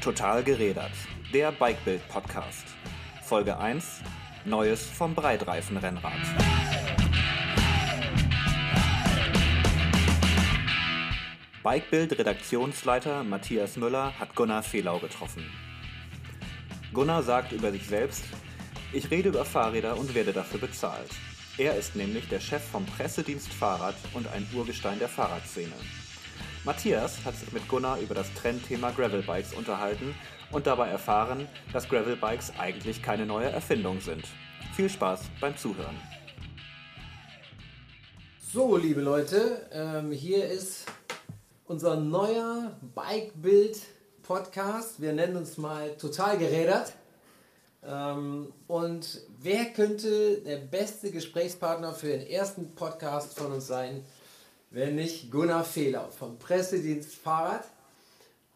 Total gerädert. Der Bikebild Podcast. Folge 1. Neues vom Breitreifen-Rennrad. Bikebild Redaktionsleiter Matthias Müller hat Gunnar Fehlau getroffen. Gunnar sagt über sich selbst, ich rede über Fahrräder und werde dafür bezahlt. Er ist nämlich der Chef vom Pressedienst Fahrrad und ein Urgestein der Fahrradszene. Matthias hat sich mit Gunnar über das Trendthema Gravelbikes unterhalten und dabei erfahren, dass Gravelbikes eigentlich keine neue Erfindung sind. Viel Spaß beim Zuhören. So, liebe Leute, ähm, hier ist unser neuer Bike-Bild-Podcast. Wir nennen uns mal Total gerädert. Ähm, und wer könnte der beste Gesprächspartner für den ersten Podcast von uns sein, wenn nicht Gunnar Fehler vom Pressedienst Fahrrad?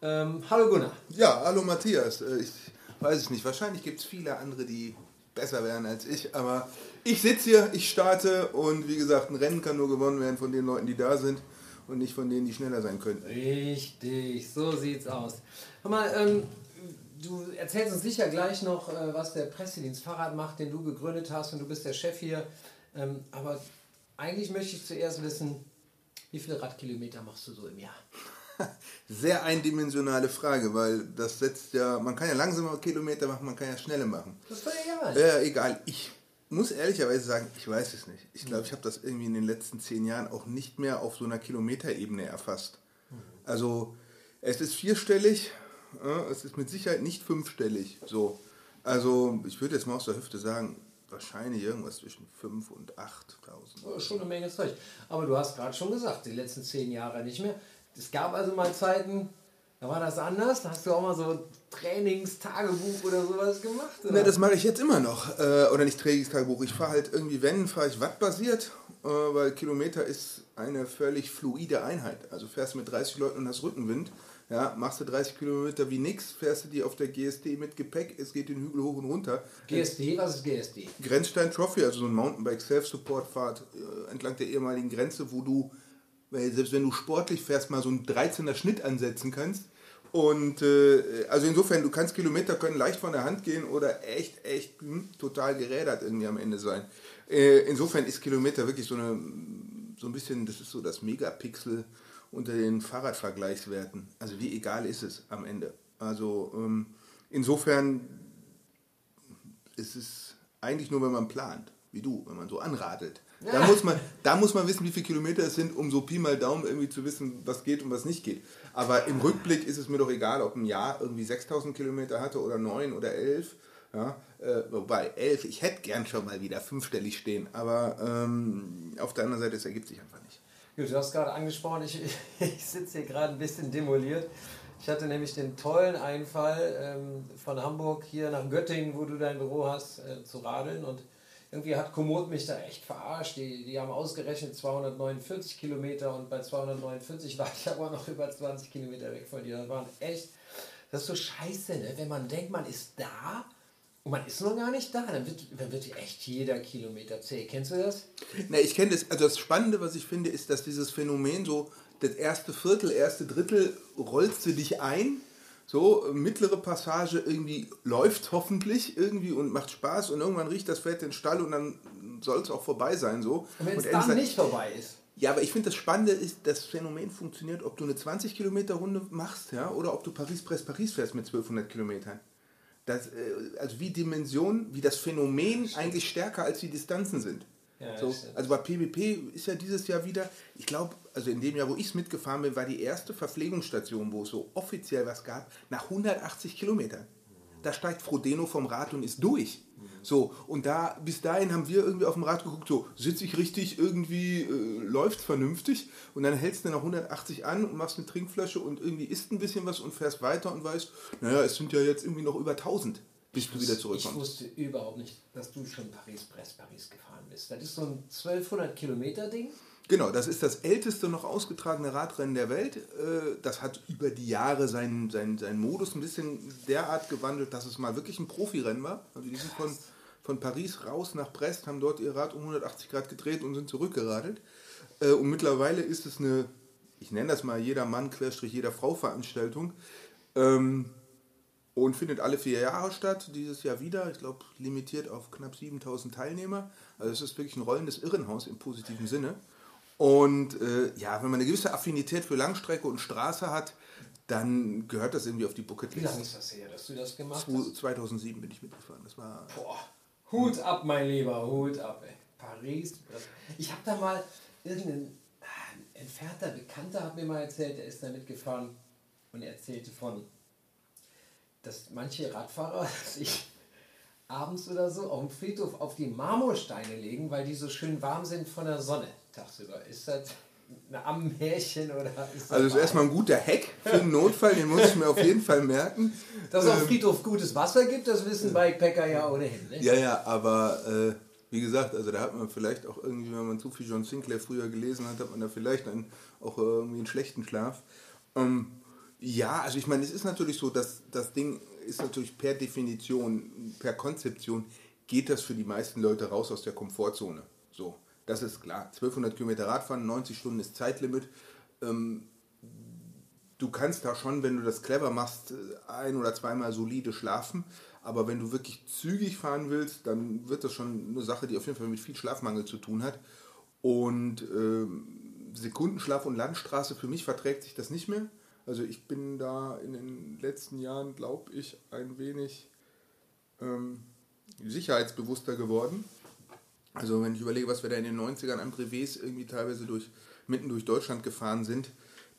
Ähm, hallo Gunnar. Ja, hallo Matthias. Äh, ich weiß es nicht. Wahrscheinlich gibt es viele andere, die besser wären als ich. Aber ich sitze hier, ich starte und wie gesagt, ein Rennen kann nur gewonnen werden von den Leuten, die da sind und nicht von denen, die schneller sein könnten. Richtig, so sieht's aus. Hör mal, ähm, du erzählst uns sicher gleich noch, äh, was der Pressedienst Fahrrad macht, den du gegründet hast und du bist der Chef hier. Ähm, aber eigentlich möchte ich zuerst wissen, wie viele Radkilometer machst du so im Jahr? Sehr eindimensionale Frage, weil das setzt ja, man kann ja langsame Kilometer machen, man kann ja schnelle machen. Das ist doch egal. Ja, egal. Ich muss ehrlicherweise sagen, ich weiß es nicht. Ich glaube, ich habe das irgendwie in den letzten zehn Jahren auch nicht mehr auf so einer Kilometerebene erfasst. Also es ist vierstellig, ja, es ist mit Sicherheit nicht fünfstellig. So. Also ich würde jetzt mal aus der Hüfte sagen, wahrscheinlich irgendwas zwischen 5.000 und 8.000. Schon eine Menge Zeug. Aber du hast gerade schon gesagt, die letzten zehn Jahre nicht mehr. Es gab also mal Zeiten, da war das anders. Da hast du auch mal so Trainingstagebuch oder sowas gemacht? Oder? Ne, das mache ich jetzt immer noch. Äh, oder nicht Trainingstagebuch. Ich fahre halt irgendwie, wenn, fahre ich wattbasiert, äh, weil Kilometer ist eine völlig fluide Einheit. Also fährst du mit 30 Leuten und hast Rückenwind. Ja, machst du 30 Kilometer wie nix, fährst du die auf der GSD mit Gepäck, es geht den Hügel hoch und runter. GSD, was ist GSD? Grenzstein Trophy, also so ein Mountainbike Self-Support Fahrt äh, entlang der ehemaligen Grenze, wo du, weil selbst wenn du sportlich fährst, mal so einen 13er Schnitt ansetzen kannst. Und äh, also insofern, du kannst Kilometer können leicht von der Hand gehen oder echt, echt hm, total gerädert irgendwie am Ende sein. Äh, insofern ist Kilometer wirklich so eine, so ein bisschen, das ist so das Megapixel unter den Fahrradvergleichswerten. Also wie egal ist es am Ende. Also ähm, insofern ist es eigentlich nur, wenn man plant, wie du, wenn man so anradelt. Da, muss man, da muss man wissen, wie viele Kilometer es sind, um so Pi mal Daumen irgendwie zu wissen, was geht und was nicht geht. Aber im Rückblick ist es mir doch egal, ob ein Jahr irgendwie 6000 Kilometer hatte oder 9 oder 11. Ja, äh, wobei 11, ich hätte gern schon mal wieder fünfstellig stehen, aber ähm, auf der anderen Seite, es ergibt sich einfach nicht. Gut, du hast gerade angesprochen, ich, ich sitze hier gerade ein bisschen demoliert. Ich hatte nämlich den tollen Einfall ähm, von Hamburg hier nach Göttingen, wo du dein Büro hast, äh, zu radeln. Und irgendwie hat Komoot mich da echt verarscht. Die, die haben ausgerechnet 249 Kilometer und bei 249 war ich aber noch über 20 Kilometer weg von dir. Das waren echt, das ist so scheiße, ne? wenn man denkt, man ist da und man ist noch gar nicht da, dann wird, dann wird echt jeder Kilometer zäh. Kennst du das? Na, ich kenne das. Also das Spannende, was ich finde, ist, dass dieses Phänomen so, das erste Viertel, erste Drittel rollst du dich ein. So, mittlere Passage irgendwie läuft hoffentlich irgendwie und macht Spaß und irgendwann riecht das Pferd den Stall und dann soll es auch vorbei sein. So. Und wenn es dann nicht vorbei ist. ja, aber ich finde das Spannende ist, das Phänomen funktioniert, ob du eine 20 Kilometer Runde machst, ja, oder ob du Paris-Brest-Paris fährst mit 1200 Kilometern. Das, äh, also wie Dimension, wie das Phänomen eigentlich stärker als die Distanzen sind. Ja, so, also bei PBP ist ja dieses Jahr wieder, ich glaube, also in dem Jahr, wo ich es mitgefahren bin, war die erste Verpflegungsstation, wo es so offiziell was gab, nach 180 Kilometern. Da steigt Frodeno vom Rad und ist durch. So, und da, bis dahin haben wir irgendwie auf dem Rad geguckt, so, sitze ich richtig, irgendwie äh, läuft vernünftig und dann hältst du nach 180 an und machst eine Trinkflasche und irgendwie isst ein bisschen was und fährst weiter und weißt, naja, es sind ja jetzt irgendwie noch über 1000, bis du wieder Ich zurückkommst. wusste überhaupt nicht, dass du schon Paris-Brest-Paris gefahren bist. Das ist so ein 1200 Kilometer Ding. Genau, das ist das älteste noch ausgetragene Radrennen der Welt. Äh, Das hat über die Jahre seinen, seinen, seinen Modus ein bisschen derart gewandelt, dass es mal wirklich ein Profirennen war. Also die sind von, von Paris raus nach Brest, haben dort ihr Rad um 180 Grad gedreht und sind zurückgeradelt. Äh, Und mittlerweile ist es eine, ich nenne das mal jeder Mann, Querstrich, jeder Frau Veranstaltung. Ähm, und findet alle vier Jahre statt. Dieses Jahr wieder, ich glaube, limitiert auf knapp 7000 Teilnehmer. Also es ist wirklich ein rollendes Irrenhaus im positiven Sinne. Und äh, ja, wenn man eine gewisse Affinität für Langstrecke und Straße hat, dann gehört das irgendwie auf die Bucketlist. Wie lange ist das her, dass du das gemacht hast? 2007 bin ich mitgefahren. Das war. Boah, Hut ab, mein Lieber, Hut ab. Ey. Paris. Ich habe da mal irgendein ah, entfernter Bekannter hat mir mal erzählt, der ist da mitgefahren und er erzählte von, dass manche Radfahrer sich abends oder so auf dem Friedhof auf die Marmorsteine legen, weil die so schön warm sind von der Sonne tagsüber. Ist das ein Ammenmärchen oder ist das Also ist erstmal ein guter Hack für den Notfall, den muss ich mir auf jeden Fall merken. Dass es auf Ähm, Friedhof gutes Wasser gibt, das wissen Bikepacker ja ohnehin. Ne? Ja, ja, aber äh, wie gesagt, also da hat man vielleicht auch irgendwie, wenn man zu viel John Sinclair früher gelesen hat, hat man da vielleicht dann auch irgendwie einen schlechten Schlaf. Ähm, ja, also ich meine, es ist natürlich so, dass das Ding ist natürlich per Definition, per Konzeption, geht das für die meisten Leute raus aus der Komfortzone. Das ist klar. 1200 Kilometer Radfahren, 90 Stunden ist Zeitlimit. Ähm, du kannst da schon, wenn du das clever machst, ein oder zweimal solide schlafen. Aber wenn du wirklich zügig fahren willst, dann wird das schon eine Sache, die auf jeden Fall mit viel Schlafmangel zu tun hat. Und ähm, Sekundenschlaf und Landstraße, für mich verträgt sich das nicht mehr. Also ich bin da in den letzten Jahren, glaube ich, ein wenig ähm, sicherheitsbewusster geworden. Also wenn ich überlege, was wir da in den 90ern an Brevets irgendwie teilweise durch, mitten durch Deutschland gefahren sind,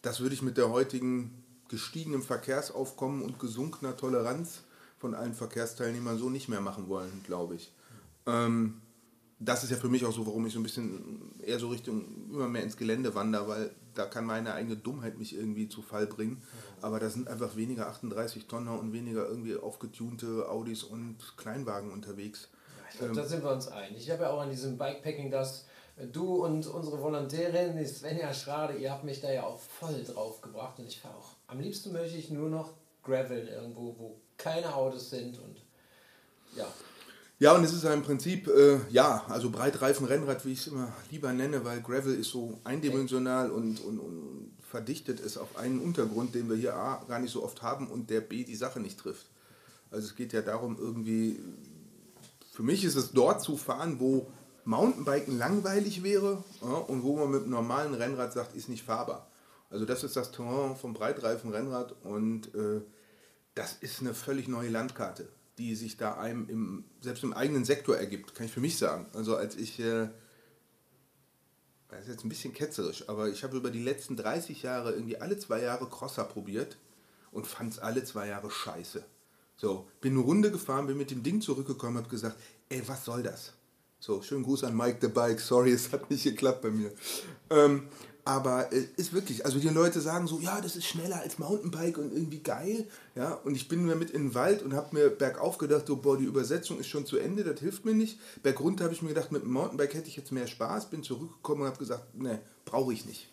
das würde ich mit der heutigen gestiegenen Verkehrsaufkommen und gesunkener Toleranz von allen Verkehrsteilnehmern so nicht mehr machen wollen, glaube ich. Ähm, das ist ja für mich auch so, warum ich so ein bisschen eher so Richtung immer mehr ins Gelände wandere, weil da kann meine eigene Dummheit mich irgendwie zu Fall bringen. Aber da sind einfach weniger 38 Tonner und weniger irgendwie aufgetunte Audis und Kleinwagen unterwegs. Glaube, da sind wir uns einig. Ich habe ja auch an diesem Bikepacking das, du und unsere Volontärin, die Svenja Schrade, ihr habt mich da ja auch voll drauf gebracht und ich fahre auch. Am liebsten möchte ich nur noch Gravel irgendwo, wo keine Autos sind und ja. Ja, und es ist ja im Prinzip, äh, ja, also Breitreifen-Rennrad, wie ich es immer lieber nenne, weil Gravel ist so eindimensional und, und, und verdichtet ist auf einen Untergrund, den wir hier A gar nicht so oft haben und der B die Sache nicht trifft. Also es geht ja darum, irgendwie, für mich ist es dort zu fahren, wo Mountainbiken langweilig wäre ja, und wo man mit einem normalen Rennrad sagt, ist nicht fahrbar. Also das ist das Terrain vom Breitreifen-Rennrad und äh, das ist eine völlig neue Landkarte, die sich da einem im, selbst im eigenen Sektor ergibt, kann ich für mich sagen. Also als ich, äh, das ist jetzt ein bisschen ketzerisch, aber ich habe über die letzten 30 Jahre irgendwie alle zwei Jahre Crosser probiert und fand es alle zwei Jahre scheiße. So, bin eine Runde gefahren, bin mit dem Ding zurückgekommen, habe gesagt, ey, was soll das? So, schönen Gruß an Mike the Bike, sorry, es hat nicht geklappt bei mir. Ähm, aber es ist wirklich, also die Leute sagen so, ja, das ist schneller als Mountainbike und irgendwie geil. Ja, und ich bin mit in den Wald und habe mir bergauf gedacht, so, boah, die Übersetzung ist schon zu Ende, das hilft mir nicht. Bergunter habe ich mir gedacht, mit dem Mountainbike hätte ich jetzt mehr Spaß, bin zurückgekommen und habe gesagt, ne, brauche ich nicht.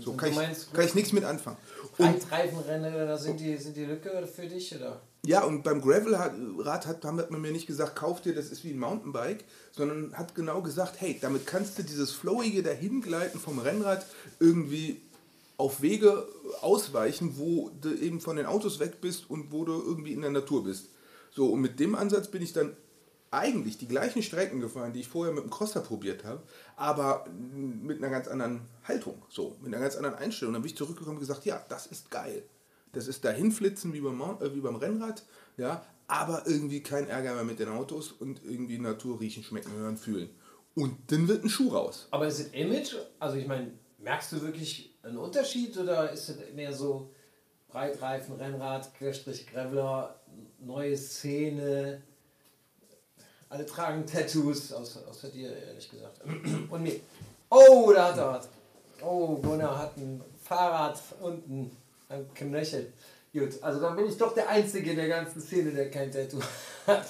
So Und kann ich, meinst- kann ich nichts mit anfangen. Und Breitreifenrennen, da sind die, sind die Lücke für dich oder? ja, und beim Gravel-Rad hat, hat man mir nicht gesagt, kauf dir, das ist wie ein Mountainbike, sondern hat genau gesagt, hey, damit kannst du dieses flowige Dahingleiten vom Rennrad irgendwie auf Wege ausweichen, wo du eben von den Autos weg bist und wo du irgendwie in der Natur bist. So, und mit dem Ansatz bin ich dann eigentlich die gleichen Strecken gefahren, die ich vorher mit dem Crosser probiert habe, aber mit einer ganz anderen Haltung, so, mit einer ganz anderen Einstellung. Dann bin ich zurückgekommen und gesagt, ja, das ist geil. Das ist dahinflitzen wie beim, äh, wie beim Rennrad, ja, aber irgendwie kein Ärger mehr mit den Autos und irgendwie Natur riechen, schmecken, hören, fühlen. Und dann wird ein Schuh raus. Aber ist es Image? Also ich meine, merkst du wirklich einen Unterschied oder ist es mehr so Breitreifen, Rennrad, Querstrich, Graveler, neue Szene? Alle tragen Tattoos, außer, außer dir, ehrlich gesagt. Und mir. Oh, da hat er was. Oh, Gunnar hat ein Fahrrad unten am Knöchel. Gut, also dann bin ich doch der Einzige in der ganzen Szene, der kein Tattoo hat.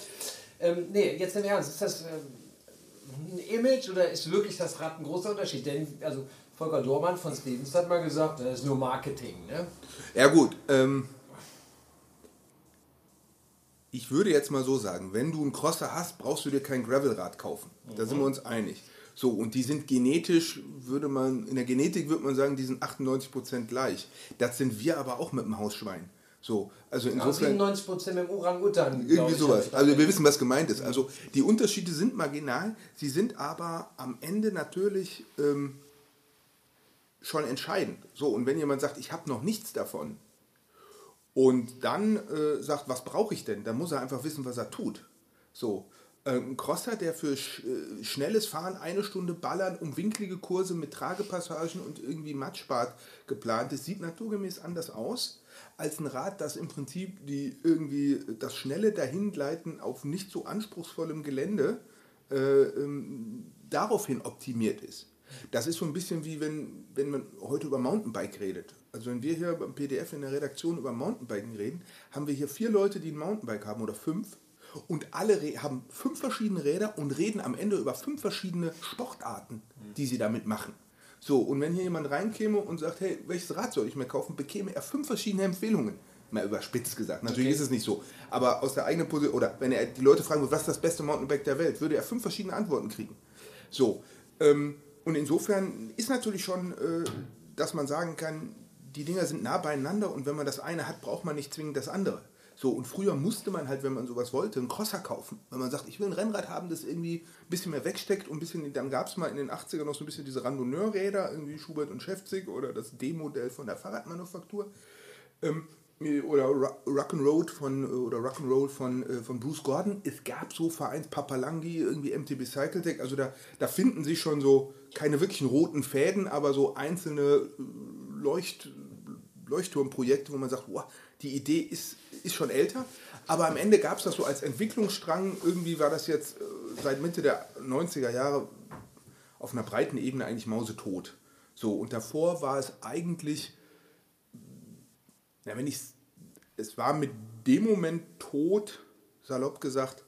Ähm, nee, jetzt im Ernst, ist das ähm, ein Image oder ist wirklich das Rad ein großer Unterschied? Denn, also Volker Dormann von Stevens hat mal gesagt, das ist nur Marketing. Ne? Ja gut, ähm, ich würde jetzt mal so sagen, wenn du einen Crosser hast, brauchst du dir kein Gravelrad kaufen. Da sind wir uns einig. So, und die sind genetisch, würde man, in der Genetik würde man sagen, die sind 98% gleich. Das sind wir aber auch mit dem Hausschwein. So, also Ja, insofern 97% mit dem Orang-Utan. irgendwie sowas. Also wir wissen, was gemeint ist. Also die Unterschiede sind marginal, sie sind aber am Ende natürlich ähm, schon entscheidend. So, und wenn jemand sagt, ich habe noch nichts davon und dann äh, sagt, was brauche ich denn, dann muss er einfach wissen, was er tut. So, äh, ein Crosser, der für sch äh, schnelles Fahren eine Stunde ballern, um winklige Kurse mit Tragepassagen und irgendwie Matschbad geplant ist, sieht naturgemäß anders aus als ein Rad, das im Prinzip die irgendwie das schnelle Dahingleiten auf nicht so anspruchsvollem Gelände äh, ähm, daraufhin optimiert ist. Das ist so ein bisschen wie wenn, wenn man heute über Mountainbike redet. Also wenn wir hier beim PDF in der Redaktion über Mountainbiken reden, haben wir hier vier Leute, die ein Mountainbike haben oder fünf. Und alle haben fünf verschiedene Räder und reden am Ende über fünf verschiedene Sportarten, die sie damit machen. So, und wenn hier jemand reinkäme und sagt, hey, welches Rad soll ich mir kaufen, bekäme er fünf verschiedene Empfehlungen. Mal überspitzt gesagt. Natürlich Okay. ist es nicht so. Aber aus der eigenen Position, oder wenn er die Leute fragen würde, was ist das beste Mountainbike der Welt, würde er fünf verschiedene Antworten kriegen. So, ähm, und insofern ist natürlich schon, äh, dass man sagen kann, die Dinger sind nah beieinander und wenn man das eine hat, braucht man nicht zwingend das andere. So, und früher musste man halt, wenn man sowas wollte, einen Crosser kaufen. Wenn man sagt, ich will ein Rennrad haben, das irgendwie ein bisschen mehr wegsteckt und ein bisschen, dann gab es mal in den 80ern noch so ein bisschen diese Randonneur-Räder, irgendwie Schubert und Schäfzig oder das D-Modell von der Fahrradmanufaktur. Ähm, oder Ro- Rock'n'Roll von oder Rock'n'Roll von, äh, von Bruce Gordon. Es gab so Vereins Papalangi, irgendwie MTB Cycletech, also da, da finden sich schon so keine wirklichen roten Fäden, aber so einzelne äh, Leucht, Leuchtturmprojekte, wo man sagt, wow, die Idee ist, ist schon älter, aber am Ende gab es das so als Entwicklungsstrang, irgendwie war das jetzt äh, seit Mitte der 90er Jahre auf einer breiten Ebene eigentlich mausetot. So, und davor war es eigentlich ja, wenn ich es war mit dem Moment tot, salopp gesagt,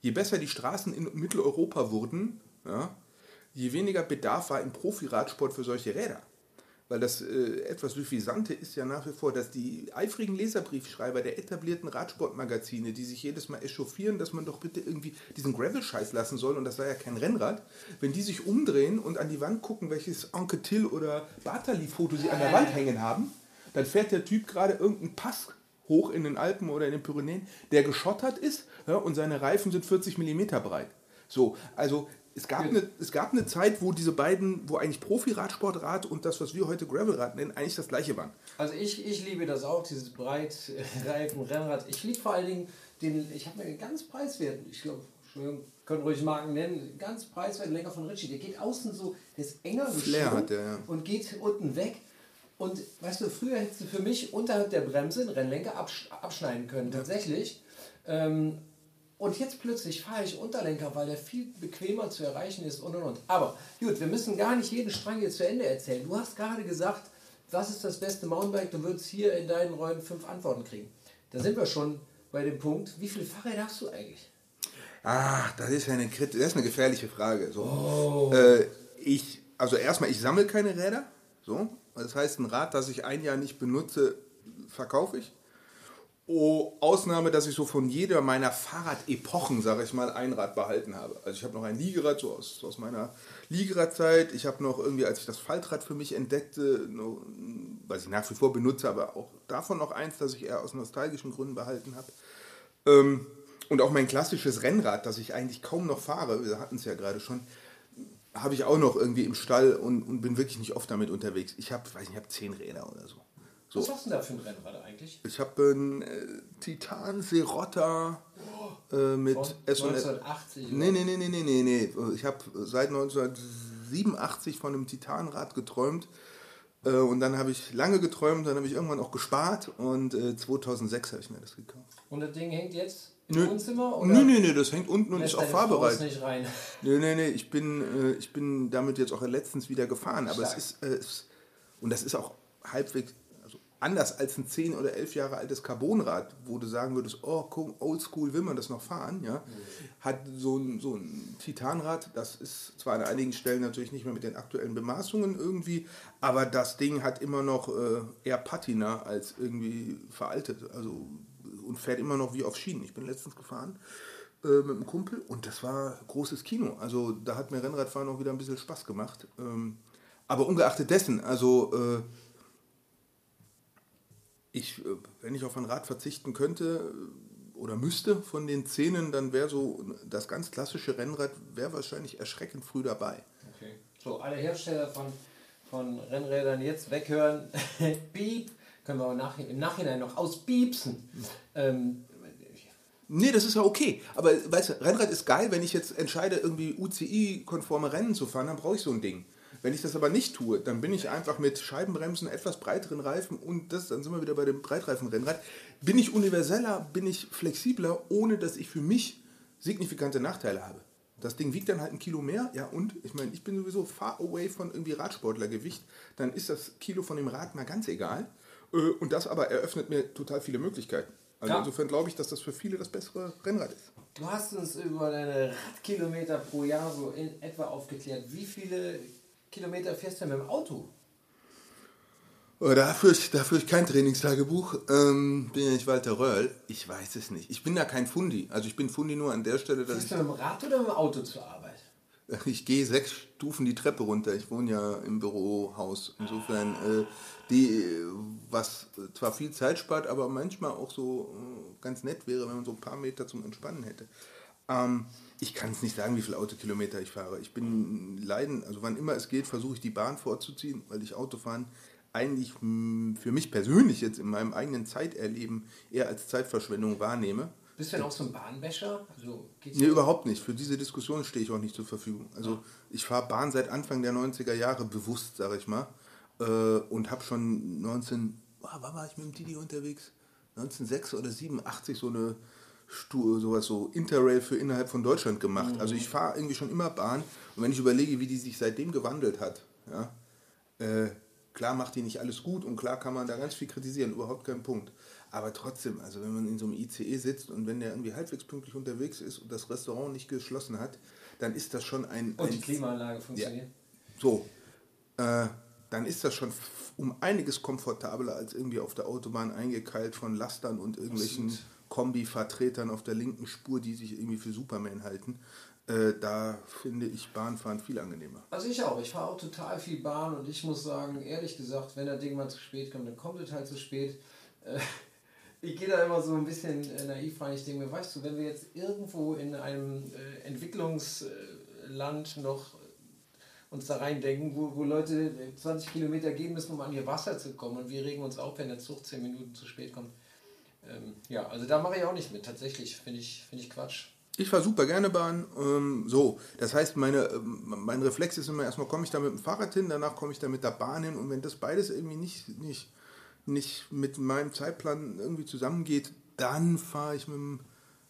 je besser die Straßen in Mitteleuropa wurden, ja, je weniger Bedarf war im Profiradsport für solche Räder. Weil das äh, etwas Suffisante ist ja nach wie vor, dass die eifrigen Leserbriefschreiber der etablierten Radsportmagazine, die sich jedes Mal echauffieren, dass man doch bitte irgendwie diesen Gravel-Scheiß lassen soll, und das war ja kein Rennrad, wenn die sich umdrehen und an die Wand gucken, welches Anquetil oder Bartali-Foto sie an der Wand hängen haben, dann fährt der Typ gerade irgendeinen Pass hoch in den Alpen oder in den Pyrenäen, der geschottert ist ja, und seine Reifen sind 40 mm breit. So, also es gab, eine, es gab eine Zeit, wo diese beiden, wo eigentlich Profi-Radsportrad und das, was wir heute Gravelrad nennen, eigentlich das gleiche waren. Also ich, ich liebe das auch, dieses breitreifen Rennrad. Ich liebe vor allen Dingen den, ich habe mir einen ganz preiswerten, ich glaube, können ruhig Marken nennen, ganz preiswerten Lenker von Ritchie. Der geht außen so, der ist enger geschnitten ja. und geht unten weg. Und weißt du, früher hättest du für mich unterhalb der Bremse einen Rennlenker absch abschneiden können, tatsächlich. Ähm, und jetzt plötzlich fahre ich Unterlenker, weil der viel bequemer zu erreichen ist und und und. Aber gut, wir müssen gar nicht jeden Strang jetzt zu Ende erzählen. Du hast gerade gesagt, was ist das beste Mountainbike? Du würdest hier in deinen Räumen fünf Antworten kriegen. Da sind wir schon bei dem Punkt, wie viele Fahrräder hast du eigentlich? Ah, das ist ja eine, das ist eine gefährliche Frage. So. Äh, ich, also erstmal, ich sammle keine Räder. So. Das heißt, ein Rad, das ich ein Jahr nicht benutze, verkaufe ich. Oh, Ausnahme, dass ich so von jeder meiner Fahrradepochen, sage ich mal, ein Rad behalten habe. Also ich habe noch ein Liegerad, so aus, aus meiner Liegeradzeit. Ich habe noch irgendwie, als ich das Faltrad für mich entdeckte, noch, was ich nach wie vor benutze, aber auch davon noch eins, das ich eher aus nostalgischen Gründen behalten habe. Ähm, und auch mein klassisches Rennrad, das ich eigentlich kaum noch fahre, wir hatten es ja gerade schon, habe ich auch noch irgendwie im Stall und, und bin wirklich nicht oft damit unterwegs. Ich habe, weiß nicht, ich habe zehn Räder oder so. Was so. hast du denn da für ein Rennrad eigentlich? Ich habe einen äh, Titan Serotta äh, mit S&S. 1980? Nee, nee, nee, nee, nee, nee, nee. Ich habe seit 1987 von einem Titanrad geträumt. Äh, und dann habe ich lange geträumt, dann habe ich irgendwann auch gespart und äh, 2006 habe ich mir das gekauft. Und das Ding hängt jetzt im Nö. Wohnzimmer? Oder Nee, nee, nee, das hängt unten und ist auch fahrbereit. es nicht rein? Nee, nee, nee, ich bin, äh, ich bin damit jetzt auch letztens wieder gefahren. Aber es Stark. ist, äh, es, und das ist auch halbwegs, anders als ein 10 oder 11 Jahre altes Carbonrad, wo du sagen würdest, oh, guck, oldschool will man das noch fahren, ja, hat so ein, so ein Titanrad, das ist zwar an einigen Stellen natürlich nicht mehr mit den aktuellen Bemaßungen irgendwie, aber das Ding hat immer noch äh, eher Patina als irgendwie veraltet, also und fährt immer noch wie auf Schienen. Ich bin letztens gefahren äh, mit einem Kumpel und das war großes Kino. Also da hat mir Rennradfahren auch wieder ein bisschen Spaß gemacht. Ähm, aber ungeachtet dessen, also äh, ich, äh, wenn ich auf ein Rad verzichten könnte äh, oder müsste von den Szenen, dann wäre so das ganz klassische Rennrad wäre wahrscheinlich erschreckend früh dabei. Okay. So, alle Hersteller von, von Rennrädern jetzt weghören. Beep. Können wir auch im Nachhinein noch ausbiepsen. Ähm, Nee, das ist ja okay. Aber weißt du, Rennrad ist geil, wenn ich jetzt entscheide, irgendwie UCI-konforme Rennen zu fahren, dann brauche ich so ein Ding. Wenn ich das aber nicht tue, dann bin ich einfach mit Scheibenbremsen, etwas breiteren Reifen und das, dann sind wir wieder bei dem Breitreifen-Rennrad. Bin ich universeller, bin ich flexibler, ohne dass ich für mich signifikante Nachteile habe. Das Ding wiegt dann halt ein Kilo mehr, ja und? Ich meine, ich bin sowieso far away von irgendwie Radsportlergewicht, dann ist das Kilo von dem Rad mal ganz egal. Äh, und das aber eröffnet mir total viele Möglichkeiten. Also ja. insofern glaube ich, dass das für viele das bessere Rennrad ist. Du hast uns über deine Radkilometer pro Jahr so in etwa aufgeklärt. Wie viele Kilometer fährst du mit dem Auto? Oh, da führe ich, da führe ich kein Trainingstagebuch. Ähm, bin ja nicht Walter Röll. Ich weiß es nicht. Ich bin da kein Fundi. Also ich bin Fundi nur an der Stelle, dass Fährst du mit dem Rad oder mit dem Auto zur Arbeit? Ich gehe sechs Stufen die Treppe runter. Ich wohne ja im Bürohaus. Insofern, äh, die, was zwar viel Zeit spart, aber manchmal auch so äh, ganz nett wäre, wenn man so ein paar Meter zum Entspannen hätte. Ähm, ich kann es nicht sagen, wie viele Autokilometer ich fahre. Ich bin leiden, also wann immer es geht, versuche ich die Bahn vorzuziehen, weil ich Autofahren eigentlich für mich persönlich jetzt in meinem eigenen Zeiterleben eher als Zeitverschwendung wahrnehme. Bist du denn auch so ein Bahnwäscher? Also nee, überhaupt nicht. Für diese Diskussion stehe ich auch nicht zur Verfügung. Also ja. ich fahre Bahn seit Anfang der 90er Jahre bewusst, sage ich mal. Äh, und habe schon 19, oh, wann war ich mit dem Didi unterwegs? 1906 oder 87 so eine sowas so Interrail für innerhalb von Deutschland gemacht. Mhm. Also ich fahre irgendwie schon immer Bahn und wenn ich überlege, wie die sich seitdem gewandelt hat, ja, äh, klar macht die nicht alles gut und klar kann man da ganz viel kritisieren, überhaupt kein Punkt. Aber trotzdem, also wenn man in so einem ICE sitzt und wenn der irgendwie halbwegs pünktlich unterwegs ist und das Restaurant nicht geschlossen hat, dann ist das schon ein... Und die Klimaanlage funktioniert. Ja, so, äh, dann ist das schon um einiges komfortabler als irgendwie auf der Autobahn eingekeilt von Lastern und irgendwelchen... Absolut Kombi-Vertretern auf der linken Spur, die sich irgendwie für Superman halten. Äh, da finde ich Bahnfahren viel angenehmer. Also ich auch. Ich fahre auch total viel Bahn und ich muss sagen, ehrlich gesagt, wenn das Ding mal zu spät kommt, dann kommt es halt zu spät. Äh, ich gehe da immer so ein bisschen äh, naiv rein. Ich denke mir, weißt du, wenn wir jetzt irgendwo in einem äh, Entwicklungsland noch uns da reindenken, wo, wo Leute 20 Kilometer gehen müssen, um an ihr Wasser zu kommen und wir regen uns auf, wenn der Zug 10 Minuten zu spät kommt ähm, ja, also da mache ich auch nicht mit. Tatsächlich finde ich, find ich Quatsch. Ich fahre super gerne Bahn. Ähm, so, das heißt, meine, ähm, mein Reflex ist immer erstmal komme ich da mit dem Fahrrad hin, danach komme ich da mit der Bahn hin und wenn das beides irgendwie nicht, nicht, nicht mit meinem Zeitplan irgendwie zusammengeht, dann fahre ich mit dem,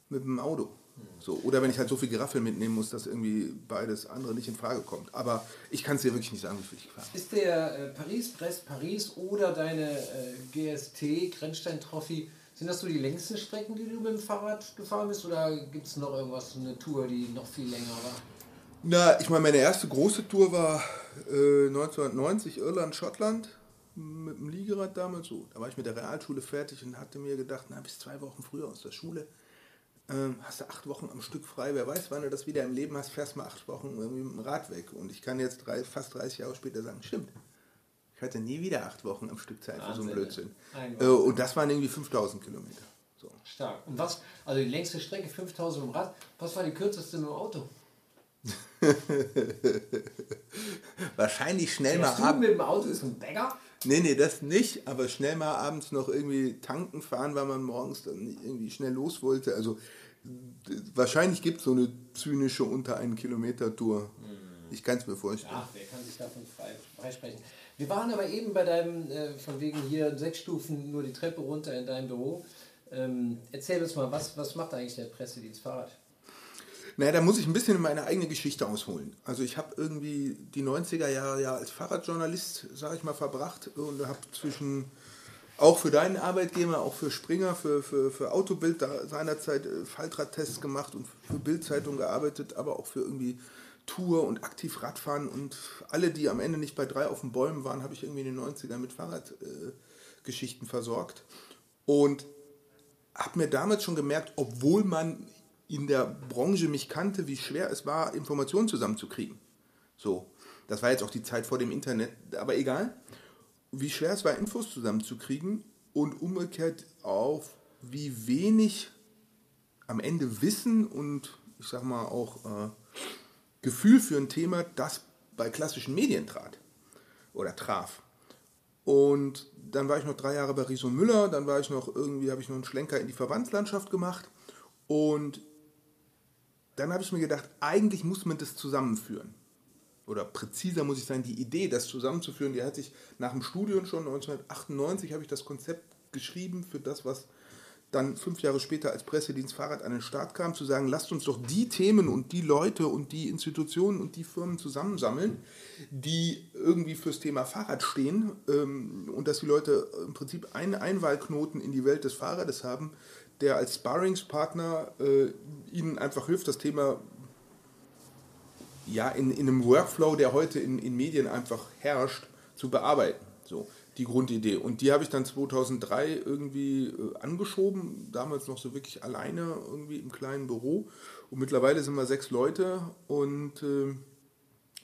mit dem Auto. So, oder wenn ich halt so viel Geraffel mitnehmen muss, dass irgendwie beides andere nicht in Frage kommt. Aber ich kann es dir wirklich nicht sagen, wie viel ich fahre. Ist der äh, Paris-Brest-Paris oder deine äh, GST Grenzstein-Trophy sind das so die längsten Strecken, die du mit dem Fahrrad gefahren bist oder gibt es noch irgendwas, eine Tour, die noch viel länger war? Na, ich meine, meine erste große Tour war äh, 1990 Irland, Schottland mit dem Liegerad damals so. Da war ich mit der Realschule fertig und hatte mir gedacht, na, bis zwei Wochen früher aus der Schule ähm, hast du acht Wochen am Stück frei. Wer weiß, wann du das wieder im Leben hast, fährst mal acht Wochen mit dem Rad weg. Und ich kann jetzt drei, fast 30 Jahre später sagen, stimmt. Hatte nie wieder acht Wochen am Stück Zeit für so einen Blödsinn. Äh, und das waren irgendwie 5000 Kilometer. So. Stark. Und was, also die längste Strecke 5000 mit dem Rad, was war die kürzeste mit dem Auto? Wahrscheinlich schnell Fährst mal abends. mit dem Auto ist ein Bäcker? Nee, nee, das nicht, aber schnell mal abends noch irgendwie tanken fahren, weil man morgens dann irgendwie schnell los wollte. Also wahrscheinlich gibt es so eine zynische unter einen Kilometer Tour. Hm. Ich kann es mir vorstellen. Ach, wer kann sich davon freisprechen? Frei wir waren aber eben bei deinem, äh, von wegen hier sechs Stufen nur die Treppe runter in deinem Büro. Ähm, erzähl uns mal, was, was macht eigentlich der Pressedienst Fahrrad? Naja, da muss ich ein bisschen meine eigene Geschichte ausholen. Also ich habe irgendwie die 90er Jahre ja als Fahrradjournalist, sage ich mal, verbracht und habe zwischen, auch für deinen Arbeitgeber, auch für Springer, für, für, für Autobild da seinerzeit äh, Faltradtests gemacht und für Bildzeitung gearbeitet, aber auch für irgendwie Tour und aktiv Radfahren und alle, die am Ende nicht bei drei auf den Bäumen waren, habe ich irgendwie in den 90ern mit Fahrradgeschichten äh, versorgt. Und habe mir damals schon gemerkt, obwohl man in der Branche mich kannte, wie schwer es war, Informationen zusammenzukriegen. So, das war jetzt auch die Zeit vor dem Internet, aber egal, wie schwer es war, Infos zusammenzukriegen. und umgekehrt auf, wie wenig am Ende Wissen und ich sag mal auch äh, Gefühl für ein Thema, das bei klassischen Medien trat oder traf. Und dann war ich noch drei Jahre bei Riso Müller, dann war ich noch irgendwie, habe ich noch einen Schlenker in die Verbandslandschaft gemacht und dann habe ich mir gedacht, eigentlich muss man das zusammenführen. Oder präziser muss ich sagen, die Idee, das zusammenzuführen, die hat sich nach dem Studium schon 1998 habe ich das Konzept geschrieben für das, was dann fünf Jahre später als Pressedienst Fahrrad an den Start kam, zu sagen, lasst uns doch die Themen und die Leute und die Institutionen und die Firmen zusammensammeln, die irgendwie fürs Thema Fahrrad stehen ähm, und dass die Leute im Prinzip einen Einwahlknoten in die Welt des Fahrrades haben, der als Sparringspartner äh, ihnen einfach hilft, das Thema ja in, in einem Workflow, der heute in, in Medien einfach herrscht, zu bearbeiten. So die Grundidee. Und die habe ich dann 2003 irgendwie äh, angeschoben, damals noch so wirklich alleine irgendwie im kleinen Büro. Und mittlerweile sind wir sechs Leute und äh,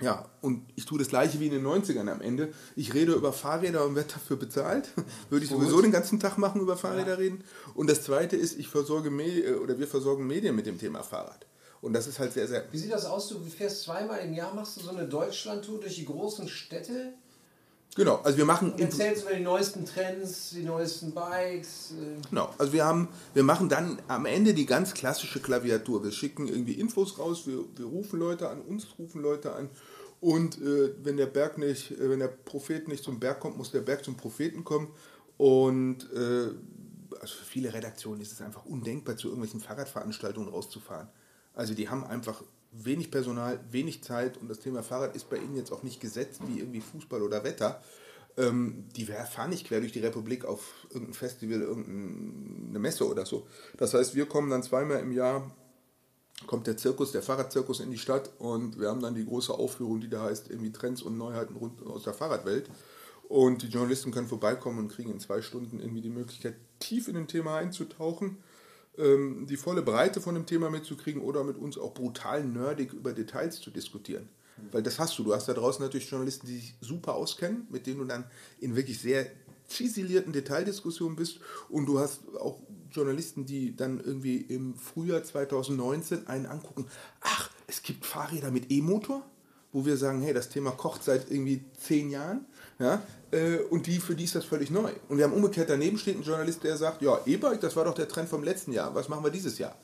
ja, und ich tue das gleiche wie in den 90ern am Ende. Ich rede über Fahrräder und werde dafür bezahlt. Würde ich sowieso den ganzen Tag machen, über Fahrräder ja. reden. Und das zweite ist, ich versorge äh, oder wir versorgen Medien mit dem Thema Fahrrad. Und das ist halt sehr, sehr. Wie sieht das aus? Du fährst zweimal im Jahr, machst du so eine Deutschlandtour durch die großen Städte? Genau, also wir machen. Und erzählst über die neuesten Trends, die neuesten Bikes. Äh. Genau, also wir haben, wir machen dann am Ende die ganz klassische Klaviatur. Wir schicken irgendwie Infos raus, wir, wir rufen Leute an, uns rufen Leute an. Und äh, wenn der Berg nicht, äh, wenn der Prophet nicht zum Berg kommt, muss der Berg zum Propheten kommen. Und äh, also für viele Redaktionen ist es einfach undenkbar, zu irgendwelchen Fahrradveranstaltungen rauszufahren. Also die haben einfach wenig Personal, wenig Zeit und das Thema Fahrrad ist bei ihnen jetzt auch nicht gesetzt wie irgendwie Fußball oder Wetter. Ähm, die fahren nicht quer durch die Republik auf irgendein Festival, irgendeine Messe oder so. Das heißt, wir kommen dann zweimal im Jahr, kommt der Zirkus, der Fahrradzirkus in die Stadt und wir haben dann die große Aufführung, die da heißt irgendwie Trends und Neuheiten rund aus der Fahrradwelt. Und die Journalisten können vorbeikommen und kriegen in zwei Stunden irgendwie die Möglichkeit, tief in ein Thema einzutauchen ähm, die volle Breite von dem Thema mitzukriegen oder mit uns auch brutal nerdig über Details zu diskutieren. Weil das hast du. Du hast da draußen natürlich Journalisten, die sich super auskennen, mit denen du dann in wirklich sehr ziselierten Detaildiskussionen bist. Und du hast auch Journalisten, die dann irgendwie im Frühjahr 2019 einen angucken, ach, es gibt Fahrräder mit E-Motor, wo wir sagen, hey, das Thema kocht seit irgendwie zehn Jahren. Ja, äh, und die, für die ist das völlig neu. Und wir haben umgekehrt daneben steht ein Journalist, der sagt, ja, E-Bike, das war doch der Trend vom letzten Jahr, was machen wir dieses Jahr?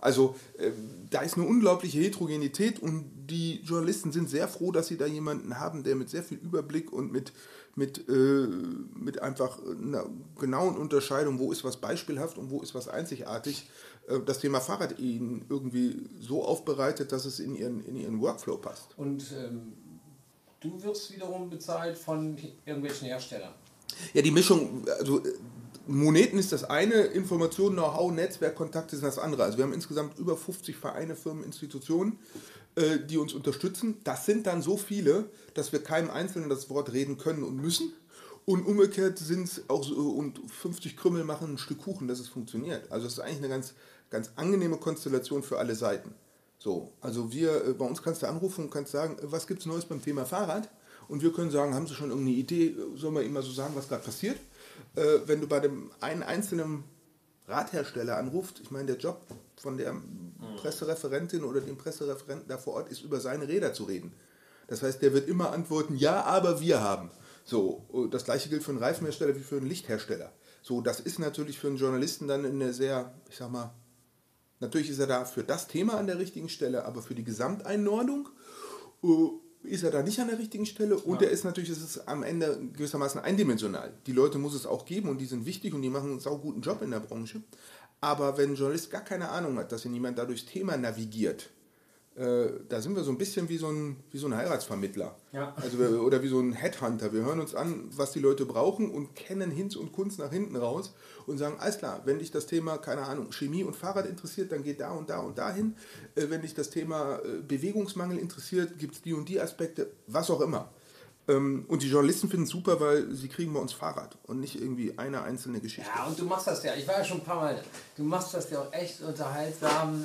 Also äh, da ist eine unglaubliche Heterogenität und die Journalisten sind sehr froh, dass sie da jemanden haben, der mit sehr viel Überblick und mit, mit, äh, mit einfach einer genauen Unterscheidung, wo ist was beispielhaft und wo ist was einzigartig, äh, das Thema Fahrrad ihnen irgendwie so aufbereitet, dass es in ihren, in ihren Workflow passt. Und ähm du wirst wiederum bezahlt von irgendwelchen Herstellern. Ja, die Mischung, also Moneten ist das eine, Informationen, Know-how, Netzwerk, Kontakte sind das andere. Also wir haben insgesamt über 50 Vereine, Firmen, Institutionen, äh, die uns unterstützen. Das sind dann so viele, dass wir keinem Einzelnen das Wort reden können und müssen. Und umgekehrt sind es auch so, und 50 Krümmel machen ein Stück Kuchen, dass es funktioniert. Also es ist eigentlich eine ganz, ganz angenehme Konstellation für alle Seiten. So, also wir, äh, bei uns kannst du anrufen und kannst sagen, was gibt es Neues beim Thema Fahrrad? Und wir können sagen, haben Sie schon irgendeine Idee? Sollen wir immer so sagen, was gerade passiert? Äh, wenn du bei dem einen einzelnen Radhersteller anrufst, ich meine, der Job von der Pressereferentin oder dem Pressereferenten da vor Ort ist, über seine Räder zu reden. Das heißt, der wird immer antworten, ja, aber wir haben. So, das gleiche gilt für einen Reifenhersteller wie für einen Lichthersteller. So, das ist natürlich für einen Journalisten dann eine sehr, ich sag mal, Natürlich ist er da für das Thema an der richtigen Stelle, aber für die Gesamteinordnung uh, ist er da nicht an der richtigen Stelle und ja. er ist natürlich, es ist am Ende gewissermaßen eindimensional. Die Leute muss es auch geben und die sind wichtig und die machen einen sauguten Job in der Branche. Aber wenn ein Journalist gar keine Ahnung hat, dass ihn jemand da durchs Thema navigiert, äh, da sind wir so ein bisschen wie so ein, wie so ein Heiratsvermittler. Ja. Also wir, oder wie so ein Headhunter. Wir hören uns an, was die Leute brauchen und kennen Hinz und Kunst nach hinten raus und sagen, alles klar, wenn dich das Thema, keine Ahnung, Chemie und Fahrrad interessiert, dann geht da und da und dahin. Äh, wenn dich das Thema äh, Bewegungsmangel interessiert, gibt es die und die Aspekte, was auch immer. Ähm, und die Journalisten finden es super, weil sie kriegen bei uns Fahrrad und nicht irgendwie eine einzelne Geschichte. Ja, und du machst das ja, ich war ja schon ein paar Mal, du machst das ja auch echt unterhaltsam.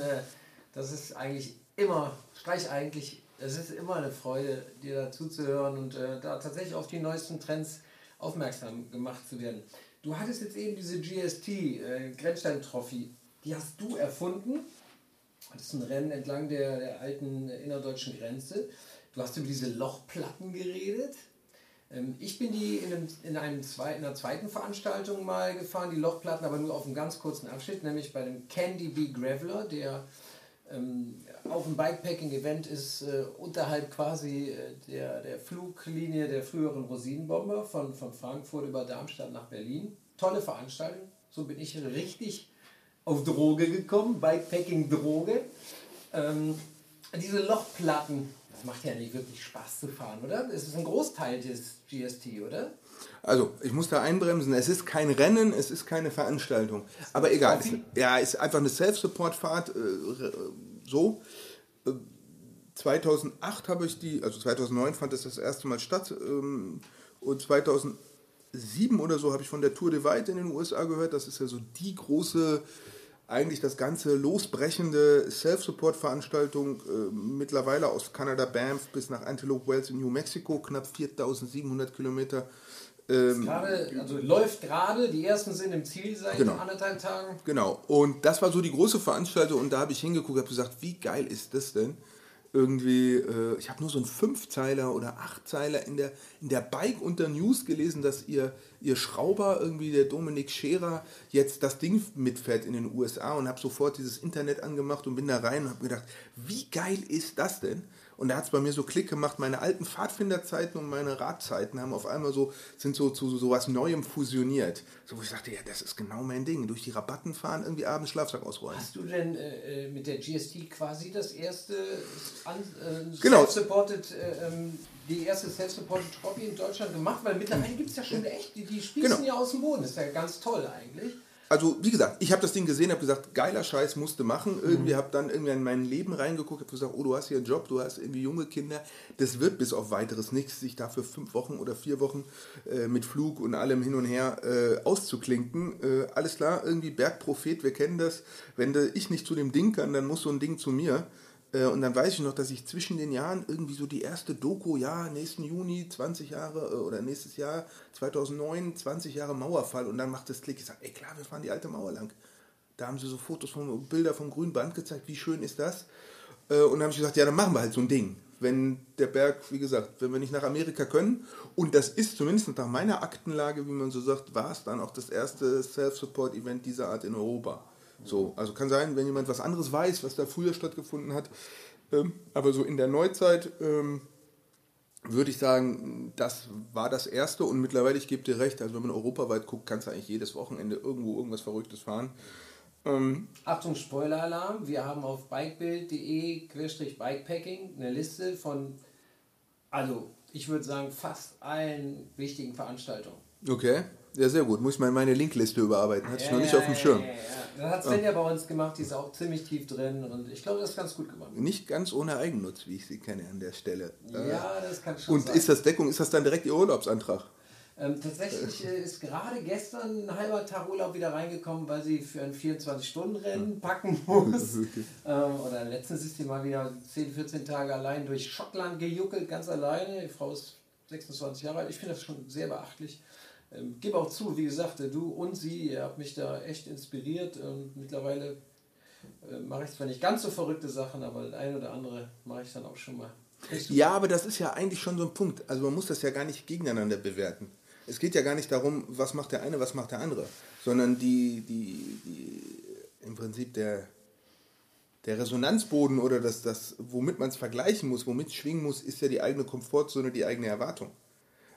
Das ist eigentlich immer, streich eigentlich, es ist immer eine Freude, dir dazu zu hören und äh, da tatsächlich auf die neuesten Trends aufmerksam gemacht zu werden. Du hattest jetzt eben diese GST, äh, Grenzstein-Trophy, die hast du erfunden. Das ist ein Rennen entlang der, der alten innerdeutschen Grenze. Du hast über diese Lochplatten geredet. Ähm, ich bin die in, einem, in, einem zweiten, in einer zweiten Veranstaltung mal gefahren, die Lochplatten, aber nur auf einem ganz kurzen Abschnitt, nämlich bei dem Candy Bee Graveler, der ähm, auch ein Bikepacking-Event ist äh, unterhalb quasi äh, der, der Fluglinie der früheren Rosinenbomber von, von Frankfurt über Darmstadt nach Berlin. Tolle Veranstaltung. So bin ich richtig auf Droge gekommen, Bikepacking-Droge. Ähm, diese Lochplatten, das macht ja nicht wirklich Spaß zu fahren, oder? Es ist ein Großteil des GST, oder? Also, ich muss da einbremsen. Es ist kein Rennen, es ist keine Veranstaltung. Aber egal. Es, ja, ist einfach eine Self-Support-Fahrt. Äh, so. 2008 habe ich die, also 2009 fand es das erste Mal statt. Ähm, und 2007 oder so habe ich von der Tour de White in den USA gehört. Das ist ja so die große eigentlich das ganze losbrechende Self-Support-Veranstaltung äh, mittlerweile aus Kanada Banff bis nach Antelope Wells in New Mexico, knapp 4700 Kilometer. Ähm, grade, also läuft gerade, die ersten sind im Ziel seit genau. anderthalb Tagen. Genau, und das war so die große Veranstaltung und da habe ich hingeguckt und habe gesagt, wie geil ist das denn? irgendwie, äh, ich habe nur so einen Fünfzeiler oder Achtzeiler in der, in der Bike unter News gelesen, dass ihr, ihr Schrauber, irgendwie der Dominik Scherer, jetzt das Ding mitfährt in den USA und habe sofort dieses Internet angemacht und bin da rein und habe gedacht, wie geil ist das denn? Und da hat es bei mir so Klick gemacht, meine alten Pfadfinderzeiten und meine Radzeiten haben auf einmal so, sind so zu so was Neuem fusioniert. So, wo ich dachte, ja, das ist genau mein Ding. Durch die Rabatten fahren, irgendwie abends Schlafsack ausrollen. Hast du denn äh, mit der GST quasi das erste äh, genau. self-supported, äh, ähm, die erste self-supported Trophy in Deutschland gemacht? Weil mittlerweile gibt es ja schon echt, die, die spießen genau. ja aus dem Boden. Das ist ja ganz toll eigentlich also wie gesagt, ich habe das Ding gesehen, habe gesagt, geiler Scheiß musste machen. Irgendwie mhm. habe dann irgendwie in mein Leben reingeguckt, habe gesagt, oh, du hast hier einen Job, du hast irgendwie junge Kinder. Das wird bis auf weiteres nichts, sich da für fünf Wochen oder vier Wochen äh, mit Flug und allem hin und her äh, auszuklinken. Äh, alles klar, irgendwie Bergprophet, wir kennen das. Wenn ich nicht zu dem Ding kann, dann muss so ein Ding zu mir. Äh, und dann weiß ich noch, dass ich zwischen den Jahren irgendwie so die erste Doku, ja, nächsten Juni, 20 Jahre äh, oder nächstes Jahr, 2009, 20 Jahre Mauerfall. Und dann macht das Klick. Ich sage, ey klar, wir fahren die alte Mauer lang. Da haben sie so Fotos von Bilder vom grünen Band gezeigt, wie schön ist das. Äh, und dann habe ich gesagt, ja, dann machen wir halt so ein Ding. Wenn der Berg, wie gesagt, wenn wir nicht nach Amerika können, und das ist zumindest nach meiner Aktenlage, wie man so sagt, war es dann auch das erste Self-Support-Event dieser Art in Europa. So, also kann sein, wenn jemand was anderes weiß, was da früher stattgefunden hat. Ähm, aber so in der Neuzeit ähm, würde ich sagen, das war das Erste und mittlerweile, ich gebe dir recht, also wenn man europaweit guckt, kannst du eigentlich jedes Wochenende irgendwo irgendwas Verrücktes fahren. Ähm, Achtung, Spoiler-Alarm, wir haben auf bikebild.de-bikepacking eine Liste von, also ich würde sagen, fast allen wichtigen Veranstaltungen. Okay. Ja, sehr gut. Muss ich mal meine Linkliste überarbeiten. Hatte ja, ich noch nicht ja, auf dem Schirm. Das hat Sven ja bei uns gemacht, die ist auch ziemlich tief drin und ich glaube, das ist ganz gut gemacht. Nicht ganz ohne Eigennutz, wie ich sie kenne an der Stelle. Ja, das kann schon Und sein. ist das Deckung, ist das dann direkt Ihr Urlaubsantrag? Ähm, tatsächlich äh, ist gerade gestern ein halber Tag Urlaub wieder reingekommen, weil sie für ein 24-Stunden-Rennen packen muss. ähm, oder letztens ist sie mal wieder 10, 14 Tage allein durch Schottland gejuckelt, ganz alleine. Die Frau ist 26 Jahre alt. Ich finde das schon sehr beachtlich. Ähm, gebe auch zu, wie gesagt, du und sie, ihr habt mich da echt inspiriert und mittlerweile äh, mache ich zwar nicht ganz so verrückte Sachen, aber das eine oder andere mache ich dann auch schon mal. Ja, aber das ist ja eigentlich schon so ein Punkt. Also man muss das ja gar nicht gegeneinander bewerten. Es geht ja gar nicht darum, was macht der eine, was macht der andere, sondern die, die, die im Prinzip der, der Resonanzboden oder das, das womit man es vergleichen muss, womit es schwingen muss, ist ja die eigene Komfortzone, die eigene Erwartung.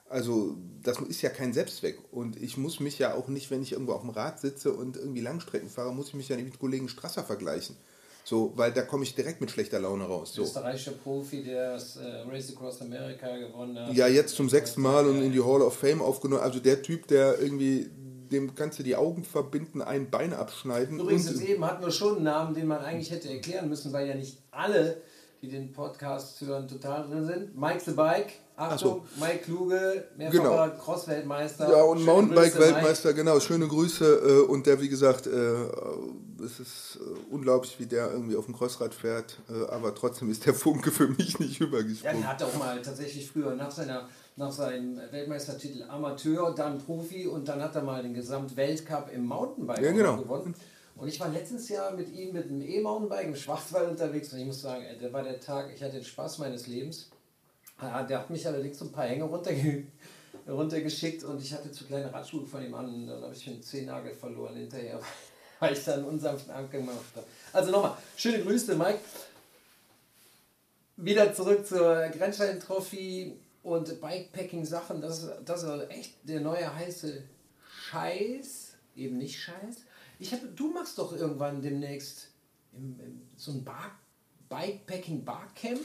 Also das ist ja kein Selbstzweck. Und ich muss mich ja auch nicht, wenn ich irgendwo auf dem Rad sitze und irgendwie Langstrecken fahre, muss ich mich ja nicht mit Kollegen Strasser vergleichen. So, weil da komme ich direkt mit schlechter Laune raus. So. Österreichischer Profi, der das äh, Race Across America gewonnen hat. Ja, jetzt zum sechsten Mal und in die Hall of Fame aufgenommen. Also der Typ, der irgendwie, dem kannst du die Augen verbinden, ein Bein abschneiden. Übrigens, und, eben hatten wir schon einen Namen, den man eigentlich hätte erklären müssen, weil ja nicht alle, die den Podcast hören, total drin sind. Mike the Bike Achtung, Mike Kluge, mehrfacher Genau. Cross-Weltmeister. Ja, und Mountainbike-Weltmeister, genau, schöne Grüße. Äh, und der, wie gesagt, äh, es ist äh, unglaublich, wie der irgendwie auf dem Crossrad fährt. Äh, aber trotzdem ist der Funke für mich nicht Ja, übergesprungen. der hat auch mal tatsächlich früher nach, seiner, nach seinem Weltmeistertitel Amateur, dann Profi und dann hat er mal den Gesamtweltcup im Mountainbike Ja, genau. gewonnen. Und ich war letztes Jahr mit ihm mit einem E-Mountainbike im Schwarzwald unterwegs und ich muss sagen, ey, der war der Tag, ich hatte den Spaß meines Lebens. Ja, der hat mich allerdings so ein paar Hänge runterge runtergeschickt und ich hatte zu kleine Radschuhe von ihm an dann habe ich einen Zehennagel verloren hinterher, weil ich dann einen unsanften Anker gemacht habe. Also nochmal, schöne Grüße, Mike. Wieder zurück zur Grenzstein-Trophy und Bikepacking-Sachen. Das, das ist echt der neue heiße Scheiß. Eben nicht Scheiß. Ich hab, du machst doch irgendwann demnächst im, im, so ein Bar, Bikepacking-Barcamp.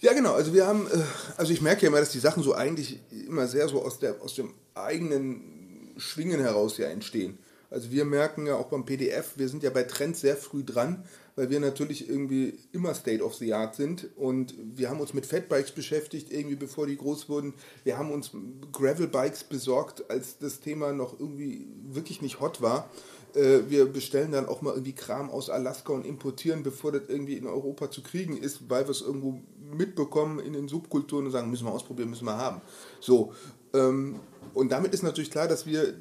Ja, genau. Also wir haben, äh, also ich merke ja immer, dass die Sachen so eigentlich immer sehr so aus, der, aus dem eigenen Schwingen heraus ja entstehen. Also wir merken ja auch beim PDF, wir sind ja bei Trends sehr früh dran, weil wir natürlich irgendwie immer State of the Art sind und wir haben uns mit Fatbikes beschäftigt, irgendwie bevor die groß wurden. Wir haben uns Gravelbikes besorgt, als das Thema noch irgendwie wirklich nicht hot war. Äh, Wir bestellen dann auch mal irgendwie Kram aus Alaska und importieren, bevor das irgendwie in Europa zu kriegen ist, weil wir es irgendwo mitbekommen in den Subkulturen und sagen, müssen wir ausprobieren, müssen wir haben. So. ähm, Und damit ist natürlich klar, dass wir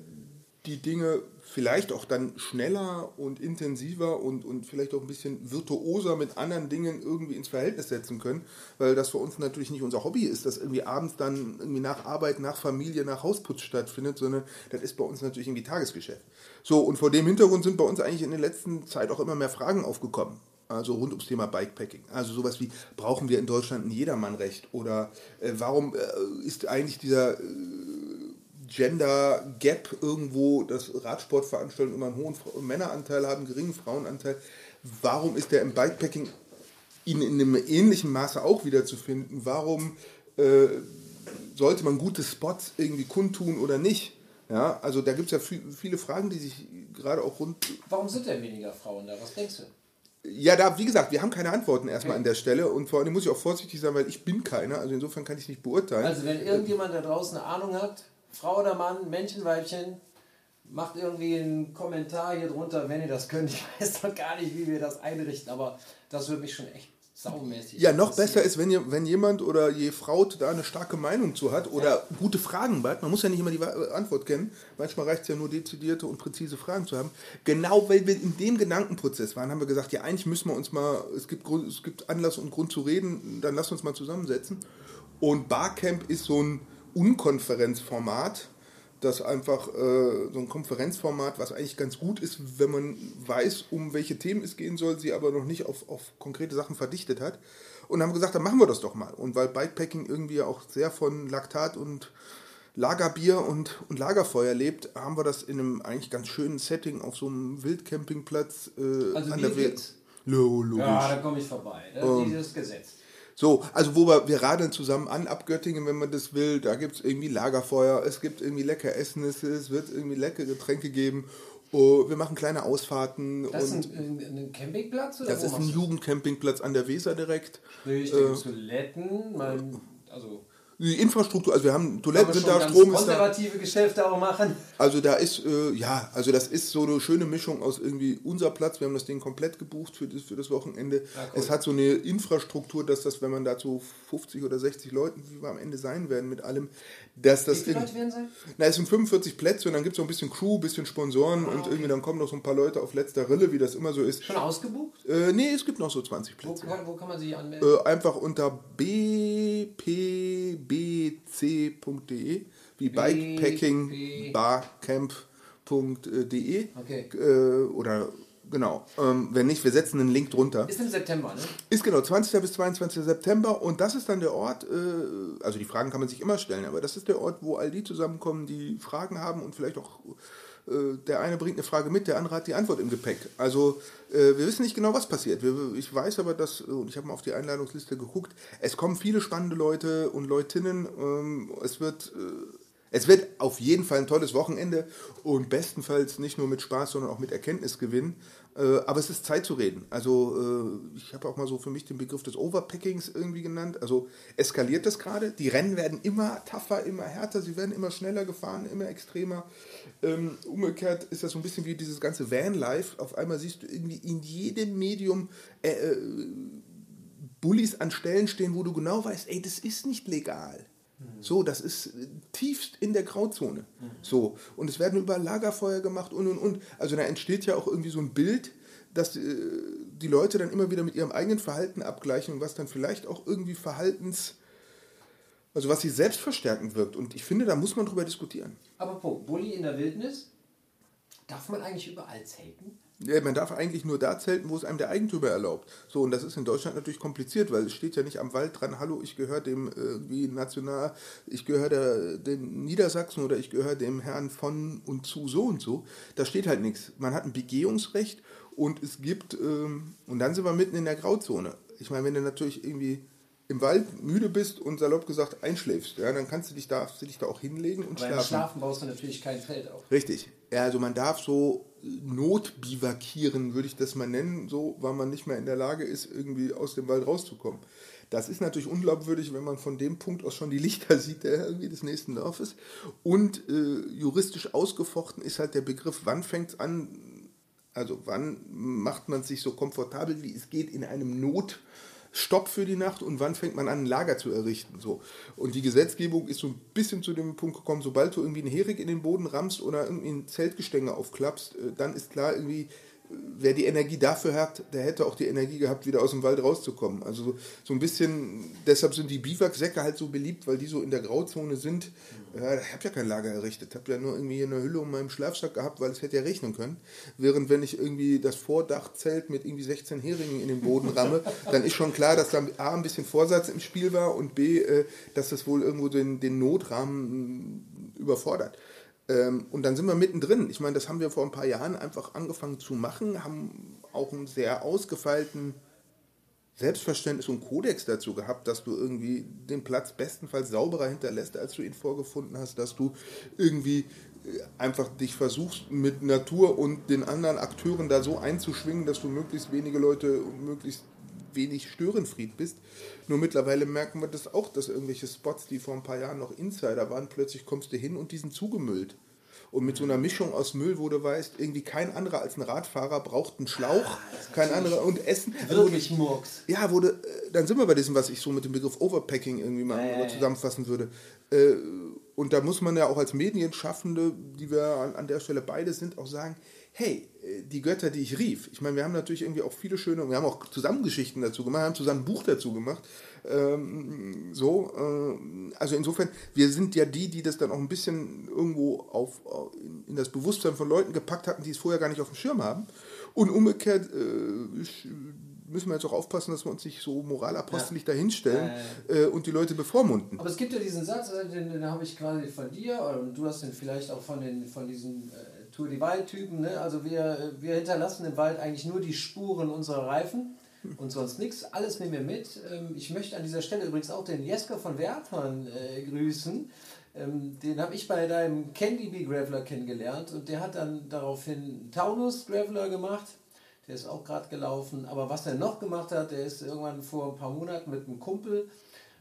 die Dinge vielleicht auch dann schneller und intensiver und, und vielleicht auch ein bisschen virtuoser mit anderen Dingen irgendwie ins Verhältnis setzen können, weil das für uns natürlich nicht unser Hobby ist, dass irgendwie abends dann irgendwie nach Arbeit, nach Familie, nach Hausputz stattfindet, sondern das ist bei uns natürlich irgendwie Tagesgeschäft. So, und vor dem Hintergrund sind bei uns eigentlich in der letzten Zeit auch immer mehr Fragen aufgekommen. Also rund ums Thema Bikepacking. Also sowas wie, brauchen wir in Deutschland ein Jedermannrecht? Oder äh, warum äh, ist eigentlich dieser äh, Gender Gap irgendwo, dass Radsportveranstaltungen immer einen hohen Fra- Männeranteil haben, einen geringen Frauenanteil. Warum ist der im Bikepacking in, in einem ähnlichen Maße auch wiederzufinden? Warum äh, sollte man gute Spots irgendwie kundtun oder nicht? Ja, also da gibt es ja viel- viele Fragen, die sich gerade auch rund. Warum sind denn weniger Frauen da? Was denkst du? Ja, da, wie gesagt, wir haben keine Antworten erstmal an der Stelle und vor allem muss ich auch vorsichtig sein, weil ich bin keiner, also insofern kann ich nicht beurteilen. Also wenn irgendjemand da draußen eine Ahnung hat, Frau oder Mann, Männchen, Weibchen, macht irgendwie einen Kommentar hier drunter, wenn ihr das könnt. Ich weiß noch gar nicht, wie wir das einrichten, aber das würde mich schon echt saumäßig Ja, noch besser ist, wenn, ihr, wenn jemand oder je Frau da eine starke Meinung zu hat oder gute Fragen hat. Man muss ja nicht immer die Wa- Antwort kennen. Manchmal reicht es ja nur, dezidierte und präzise Fragen zu haben. Genau, weil wir in dem Gedankenprozess waren, haben wir gesagt, ja, eigentlich müssen wir uns mal, es gibt, Grund, es gibt Anlass und Grund zu reden, dann lasst uns mal zusammensetzen. Und Barcamp ist so ein Unkonferenzformat, das einfach äh, so ein Konferenzformat, was eigentlich ganz gut ist, wenn man weiß, um welche Themen es gehen soll, sie aber noch nicht auf, auf konkrete Sachen verdichtet hat. Und haben gesagt, dann machen wir das doch mal. Und weil Bikepacking irgendwie auch sehr von Laktat und Lagerbier und, und Lagerfeuer lebt, haben wir das in einem eigentlich ganz schönen Setting auf so einem Wildcampingplatz äh, Also an der gibt's? Lo- Logisch. Ja, da komme ich vorbei. Das Ähm. ist dieses Gesetz. So, also wo wir, wir radeln zusammen an ab Göttingen, wenn man das will. Da gibt es irgendwie Lagerfeuer, es gibt irgendwie lecker Essen, es, wird irgendwie leckere Getränke geben. Oh, wir machen kleine Ausfahrten Das ist und ein, ein, Campingplatz? Oder das ist ein Jugendcampingplatz an der Weser direkt. Sprich, da gibt's Toiletten, mein, also Die Infrastruktur, also wir haben Toiletten sind da, Strom ist da. konservative Geschäfte auch machen. Also da ist, äh, ja, also das ist so eine schöne Mischung aus irgendwie unser Platz. Wir haben das Ding komplett gebucht für das, für das Wochenende. Ja, cool. Es hat so eine Infrastruktur, dass das, wenn man da zu 50 oder 60 Leuten, wie wir am Ende sein werden mit allem, dass Wie das viele in, Leute werden sein? Na, es sind 45 Plätze und dann gibt es so ein bisschen Crew, ein bisschen Sponsoren Ah, und irgendwie dann kommen noch so ein paar Leute auf letzter Rille, wie das immer so ist. Schon ausgebucht? Äh, nee, es gibt noch so 20 Wo Plätze. kann, wo kann man sich anmelden? Äh, einfach unter bpbc.de wie Bikepacking barcamp.de Okay. äh, oder genau. Ähm, wenn nicht, wir setzen einen Link drunter. Ist im September, ne? Ist genau 20. bis 22. September und das ist dann der Ort, äh, also die Fragen kann man sich immer stellen, aber das ist der Ort, wo all die zusammenkommen, die Fragen haben und vielleicht auch äh, der eine bringt eine Frage mit, der andere hat die Antwort im Gepäck. Also äh, wir wissen nicht genau, was passiert. Wir, ich weiß aber, dass, äh, und ich habe mal auf die Einladungsliste geguckt, es kommen viele spannende Leute und Leutinnen. Ähm, es wird... Äh, Es wird auf jeden Fall ein tolles Wochenende und bestenfalls nicht nur mit Spaß, sondern auch mit Erkenntnisgewinn. Äh, aber es ist Zeit zu reden. Also äh, ich habe auch mal so für mich den Begriff des Overpackings irgendwie genannt. Also eskaliert das gerade. Die Rennen werden immer tougher, immer härter, sie werden immer schneller gefahren, immer extremer. Ähm, umgekehrt ist das so ein bisschen wie dieses ganze Vanlife. Auf einmal siehst du irgendwie in jedem Medium äh, äh, Bullies an Stellen stehen, wo du genau weißt, ey, das ist nicht legal. So, das ist tiefst in der Grauzone. So, und es werden über Lagerfeuer gemacht und und und. Also da entsteht ja auch irgendwie so ein Bild, dass äh, die Leute dann immer wieder mit ihrem eigenen Verhalten abgleichen und was dann vielleicht auch irgendwie Verhaltens, also was sie selbstverstärkend wirkt. Und ich finde, da muss man drüber diskutieren. Aber Bulli in der Wildnis, darf man eigentlich überall zelten? Man darf eigentlich nur da zelten, wo es einem der Eigentümer erlaubt. So, und das ist in Deutschland natürlich kompliziert, weil es steht ja nicht am Wald dran, hallo, ich gehöre dem irgendwie National, ich gehöre den Niedersachsen oder ich gehöre dem Herrn von und zu so und so. Da steht halt nichts. Man hat ein Begehungsrecht und es gibt, ähm, und dann sind wir mitten in der Grauzone. Ich meine, wenn du natürlich irgendwie im Wald müde bist und salopp gesagt einschläfst, ja, dann kannst du dich da, du dich da auch hinlegen und Weil schlafen. Schlafen baust du natürlich kein Feld auf. Richtig. Also man darf so notbivakieren, würde ich das mal nennen, so, weil man nicht mehr in der Lage ist, irgendwie aus dem Wald rauszukommen. Das ist natürlich unglaubwürdig, wenn man von dem Punkt aus schon die Lichter sieht, der irgendwie des nächsten Dorfes. Und äh, juristisch ausgefochten ist halt der Begriff, wann fängt es an, also wann macht man sich so komfortabel, wie es geht, in einem Not. Stopp für die Nacht und wann fängt man an, ein Lager zu errichten. So. Und die Gesetzgebung ist so ein bisschen zu dem Punkt gekommen, sobald du irgendwie einen Hering in den Boden rammst oder irgendwie ein Zeltgestänge aufklappst, äh, dann ist klar irgendwie, wer die Energie dafür hat, der hätte auch die Energie gehabt, wieder aus dem Wald rauszukommen. Also so, ein bisschen, deshalb sind die Biwaksäcke halt so beliebt, weil die so in der Grauzone sind. Ja, ich habe ja kein Lager errichtet, habe ja nur irgendwie eine Hülle um meinem Schlafsack gehabt, weil es hätte ja regnen können. Während wenn ich irgendwie das Vordachzelt mit irgendwie 16 Heringen in den Boden ramme, dann ist schon klar, dass da A ein bisschen Vorsatz im Spiel war und B, äh, dass das wohl irgendwo den, den Notrahmen überfordert. Ähm, und dann sind wir mittendrin. Ich meine, das haben wir vor ein paar Jahren einfach angefangen zu machen, haben auch einen sehr ausgefeilten Selbstverständnis und Kodex dazu gehabt, dass du irgendwie den Platz bestenfalls sauberer hinterlässt, als du ihn vorgefunden hast, dass du irgendwie äh, einfach dich versuchst mit Natur und den anderen Akteuren da so einzuschwingen, dass du möglichst wenige Leute und möglichst wenig Störenfried bist. Nur mittlerweile merken wir das auch, dass irgendwelche Spots, die vor ein paar Jahren noch Insider waren, plötzlich kommst du hin und die sind zugemüllt. Und mit so einer Mischung aus Müll, wo du weißt, irgendwie kein anderer als ein Radfahrer braucht einen Schlauch, kein anderer und Essen. Also Wirklich Murks. Ja, wurde, äh, dann sind wir bei diesem, was ich so mit dem Begriff Overpacking irgendwie mal Ja, ja, ja. zusammenfassen würde. Äh, Und da muss man ja auch als Medienschaffende, die wir an, an der Stelle beide sind, auch sagen, hey, äh, die Götter, die ich rief. Ich meine, wir haben natürlich irgendwie auch viele schöne, wir haben auch zusammen Geschichten dazu gemacht, haben zusammen ein Buch dazu gemacht. Ähm, so, äh, also insofern, wir sind ja die, die das dann auch ein bisschen irgendwo auf, in, in das Bewusstsein von Leuten gepackt hatten, die es vorher gar nicht auf dem Schirm haben. Und umgekehrt äh, müssen wir jetzt auch aufpassen, dass wir uns nicht so moralapostelig dahinstellen äh, und die Leute bevormunden. Aber es gibt ja diesen Satz, äh, den, den habe ich quasi von dir und du hast den vielleicht auch von, den, von diesen äh, Tour de Wald-Typen. Ne? Also wir, wir hinterlassen im Wald eigentlich nur die Spuren unserer Reifen und sonst nichts. Alles nehmen wir mit. Ähm, ich möchte an dieser Stelle übrigens auch den Jesker von Wertmann äh, grüßen. Ähm, den habe ich bei deinem Candy Bee Graveler kennengelernt und der hat dann daraufhin Taunus Graveler gemacht. Der ist auch gerade gelaufen. Aber was er noch gemacht hat, der ist irgendwann vor ein paar Monaten mit einem Kumpel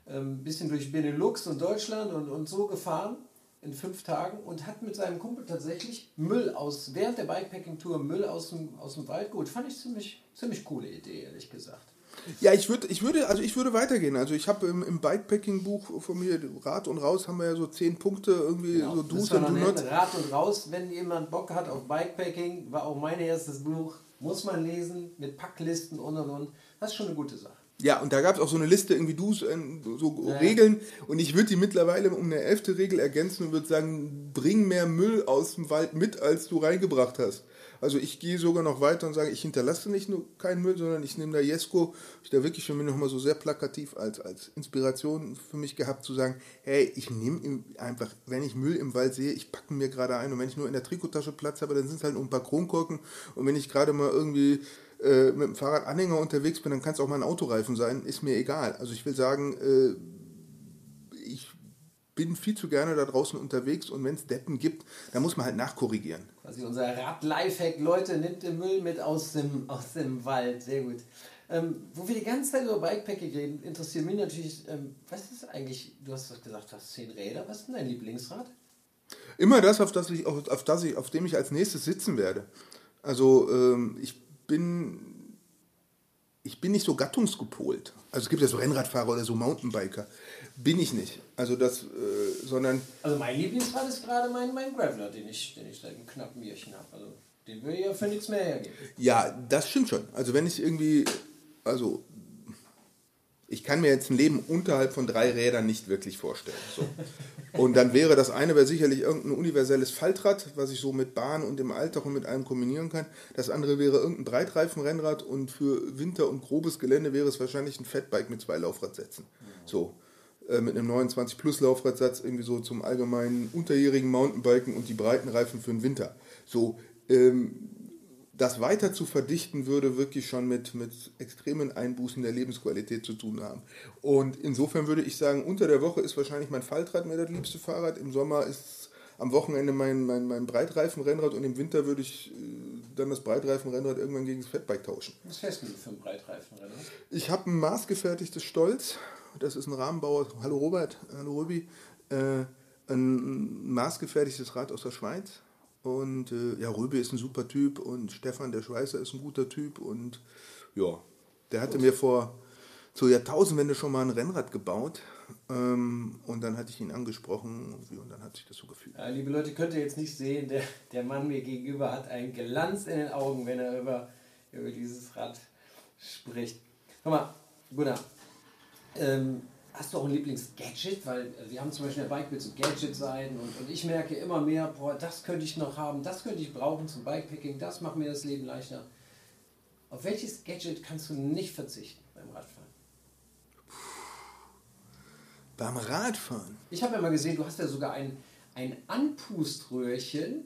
ein bisschen durch Benelux und Deutschland und, und so gefahren in fünf Tagen und hat mit seinem Kumpel tatsächlich Müll aus, während der Bikepacking-Tour Müll aus dem, aus dem Wald geholt. Fand ich ziemlich, ziemlich coole Idee, ehrlich gesagt. Ja, ich würde, ich würde, also ich würde weitergehen. Also ich habe im, im Bikepacking-Buch von mir Rad und Raus haben wir ja so zehn Punkte irgendwie Genau. so Do's und noch Do nennen, Nots. Rat und raus, wenn jemand Bock hat auf Bikepacking, war auch mein erstes Buch. Muss man lesen, mit Packlisten und und und. Das ist schon eine gute Sache. Ja, und da gab es auch so eine Liste irgendwie Do's, äh, so Ja. Regeln. Und ich würde die mittlerweile um eine elfte Regel ergänzen und würde sagen, bring mehr Müll aus dem Wald mit, als du reingebracht hast. Also ich gehe sogar noch weiter und sage, ich hinterlasse nicht nur keinen Müll, sondern ich nehme da Jesko, ich da wirklich für mich nochmal so sehr plakativ als, als Inspiration für mich gehabt zu sagen, hey, ich nehme einfach, wenn ich Müll im Wald sehe, ich packe ihn mir gerade ein und wenn ich nur in der Trikottasche Platz habe, dann sind es halt nur ein paar Kronkorken und wenn ich gerade mal irgendwie äh, mit dem Fahrradanhänger unterwegs bin, dann kann es auch mal ein Autoreifen sein, ist mir egal. Also ich will sagen, äh, ich bin viel zu gerne da draußen unterwegs und wenn es Deppen gibt, dann muss man halt nachkorrigieren. Quasi unser Rad-Lifehack, Leute, nimmt den Müll mit aus dem, aus dem Wald. Sehr gut. Ähm, wo wir die ganze Zeit über Bikepacking reden, interessiert mich natürlich, ähm, was ist eigentlich, du hast doch gesagt, du hast zehn Räder, was ist denn dein Lieblingsrad? Immer das, auf, das ich, auf, auf, das ich, auf dem ich als nächstes sitzen werde. Also ähm, ich bin ich bin nicht so gattungsgepolt. Also es gibt ja so Rennradfahrer oder so Mountainbiker. Bin ich nicht. Also das, äh, sondern. Also mein Lieblingsrad ist gerade mein, mein Graveler, den ich, den ich seit einem knappen Bierchen habe. Also den will ich ja für nichts mehr hergeben. Ja, das stimmt schon. Also wenn ich irgendwie, also ich kann mir jetzt ein Leben unterhalb von drei Rädern nicht wirklich vorstellen. So. Und dann wäre das eine wäre sicherlich irgendein universelles Faltrad, was ich so mit Bahn und im Alltag und mit allem kombinieren kann. Das andere wäre irgendein Breitreifenrennrad und für Winter und grobes Gelände wäre es wahrscheinlich ein Fatbike mit zwei Laufradsätzen. So äh, mit einem 29 Plus Laufradsatz irgendwie so zum allgemeinen unterjährigen Mountainbiken und die breiten Reifen für den Winter. So ähm, das weiter zu verdichten, würde wirklich schon mit, mit extremen Einbußen der Lebensqualität zu tun haben. Und insofern würde ich sagen, unter der Woche ist wahrscheinlich mein Faltrad mir das liebste Fahrrad. Im Sommer ist am Wochenende mein, mein, mein Breitreifenrennrad und im Winter würde ich äh, dann das Breitreifenrennrad irgendwann gegen das Fettbike tauschen. Was fährst du für ein Breitreifenrennrad? Ich habe ein maßgefertigtes Stolz. Das ist ein Rahmenbauer. Hallo Robert, hallo Ruby. Äh, ein maßgefertigtes Rad aus der Schweiz und äh, ja, Röbe ist ein super Typ und Stefan der Schweißer ist ein guter Typ und ja, der hatte mir vor zur Jahrtausendwende schon mal ein Rennrad gebaut ähm, und dann hatte ich ihn angesprochen und dann hat sich das so gefühlt. Ja, liebe Leute, könnt ihr jetzt nicht sehen, der, der Mann mir gegenüber hat einen Glanz in den Augen, wenn er über, über dieses Rad spricht. Guck mal, Gunnar, ähm, Hast du auch ein Lieblingsgadget? Weil äh, wir haben zum Beispiel der Bikebild so Gadget-Seiten und, und ich merke immer mehr, boah, das könnte ich noch haben, das könnte ich brauchen zum Bikepacking, das macht mir das Leben leichter. Auf welches Gadget kannst du nicht verzichten beim Radfahren? Beim Radfahren? Ich habe ja mal gesehen, du hast ja sogar ein, ein Anpuströhrchen,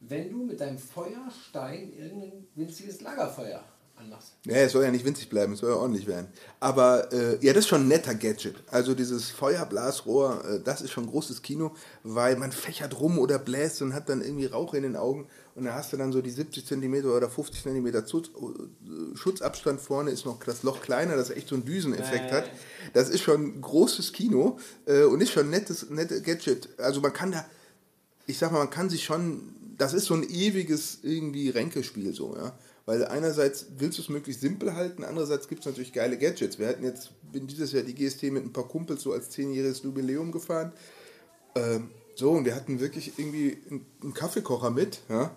wenn du mit deinem Feuerstein irgendein winziges Lagerfeuer anmachst. Ja, es soll ja nicht winzig bleiben, es soll ja ordentlich werden. Aber äh, ja, das ist schon ein netter Gadget. Also dieses Feuerblasrohr, äh, das ist schon großes Kino, weil man fächert rum oder bläst und hat dann irgendwie Rauch in den Augen und da hast du dann so die 70 cm oder 50 cm äh, Schutzabstand vorne, ist noch das Loch kleiner, das echt so einen Düseneffekt hat. Das ist schon großes Kino äh, und ist schon ein nettes, nettes Gadget. Also man kann da, ich sag mal, man kann sich schon, das ist so ein ewiges irgendwie Ränkespiel so, ja. Weil einerseits willst du es möglichst simpel halten, andererseits gibt es natürlich geile Gadgets. Wir hatten jetzt, bin dieses Jahr die GST mit ein paar Kumpels so als zehnjähriges Jubiläum gefahren. Ähm, so, und wir hatten wirklich irgendwie einen Kaffeekocher mit, ja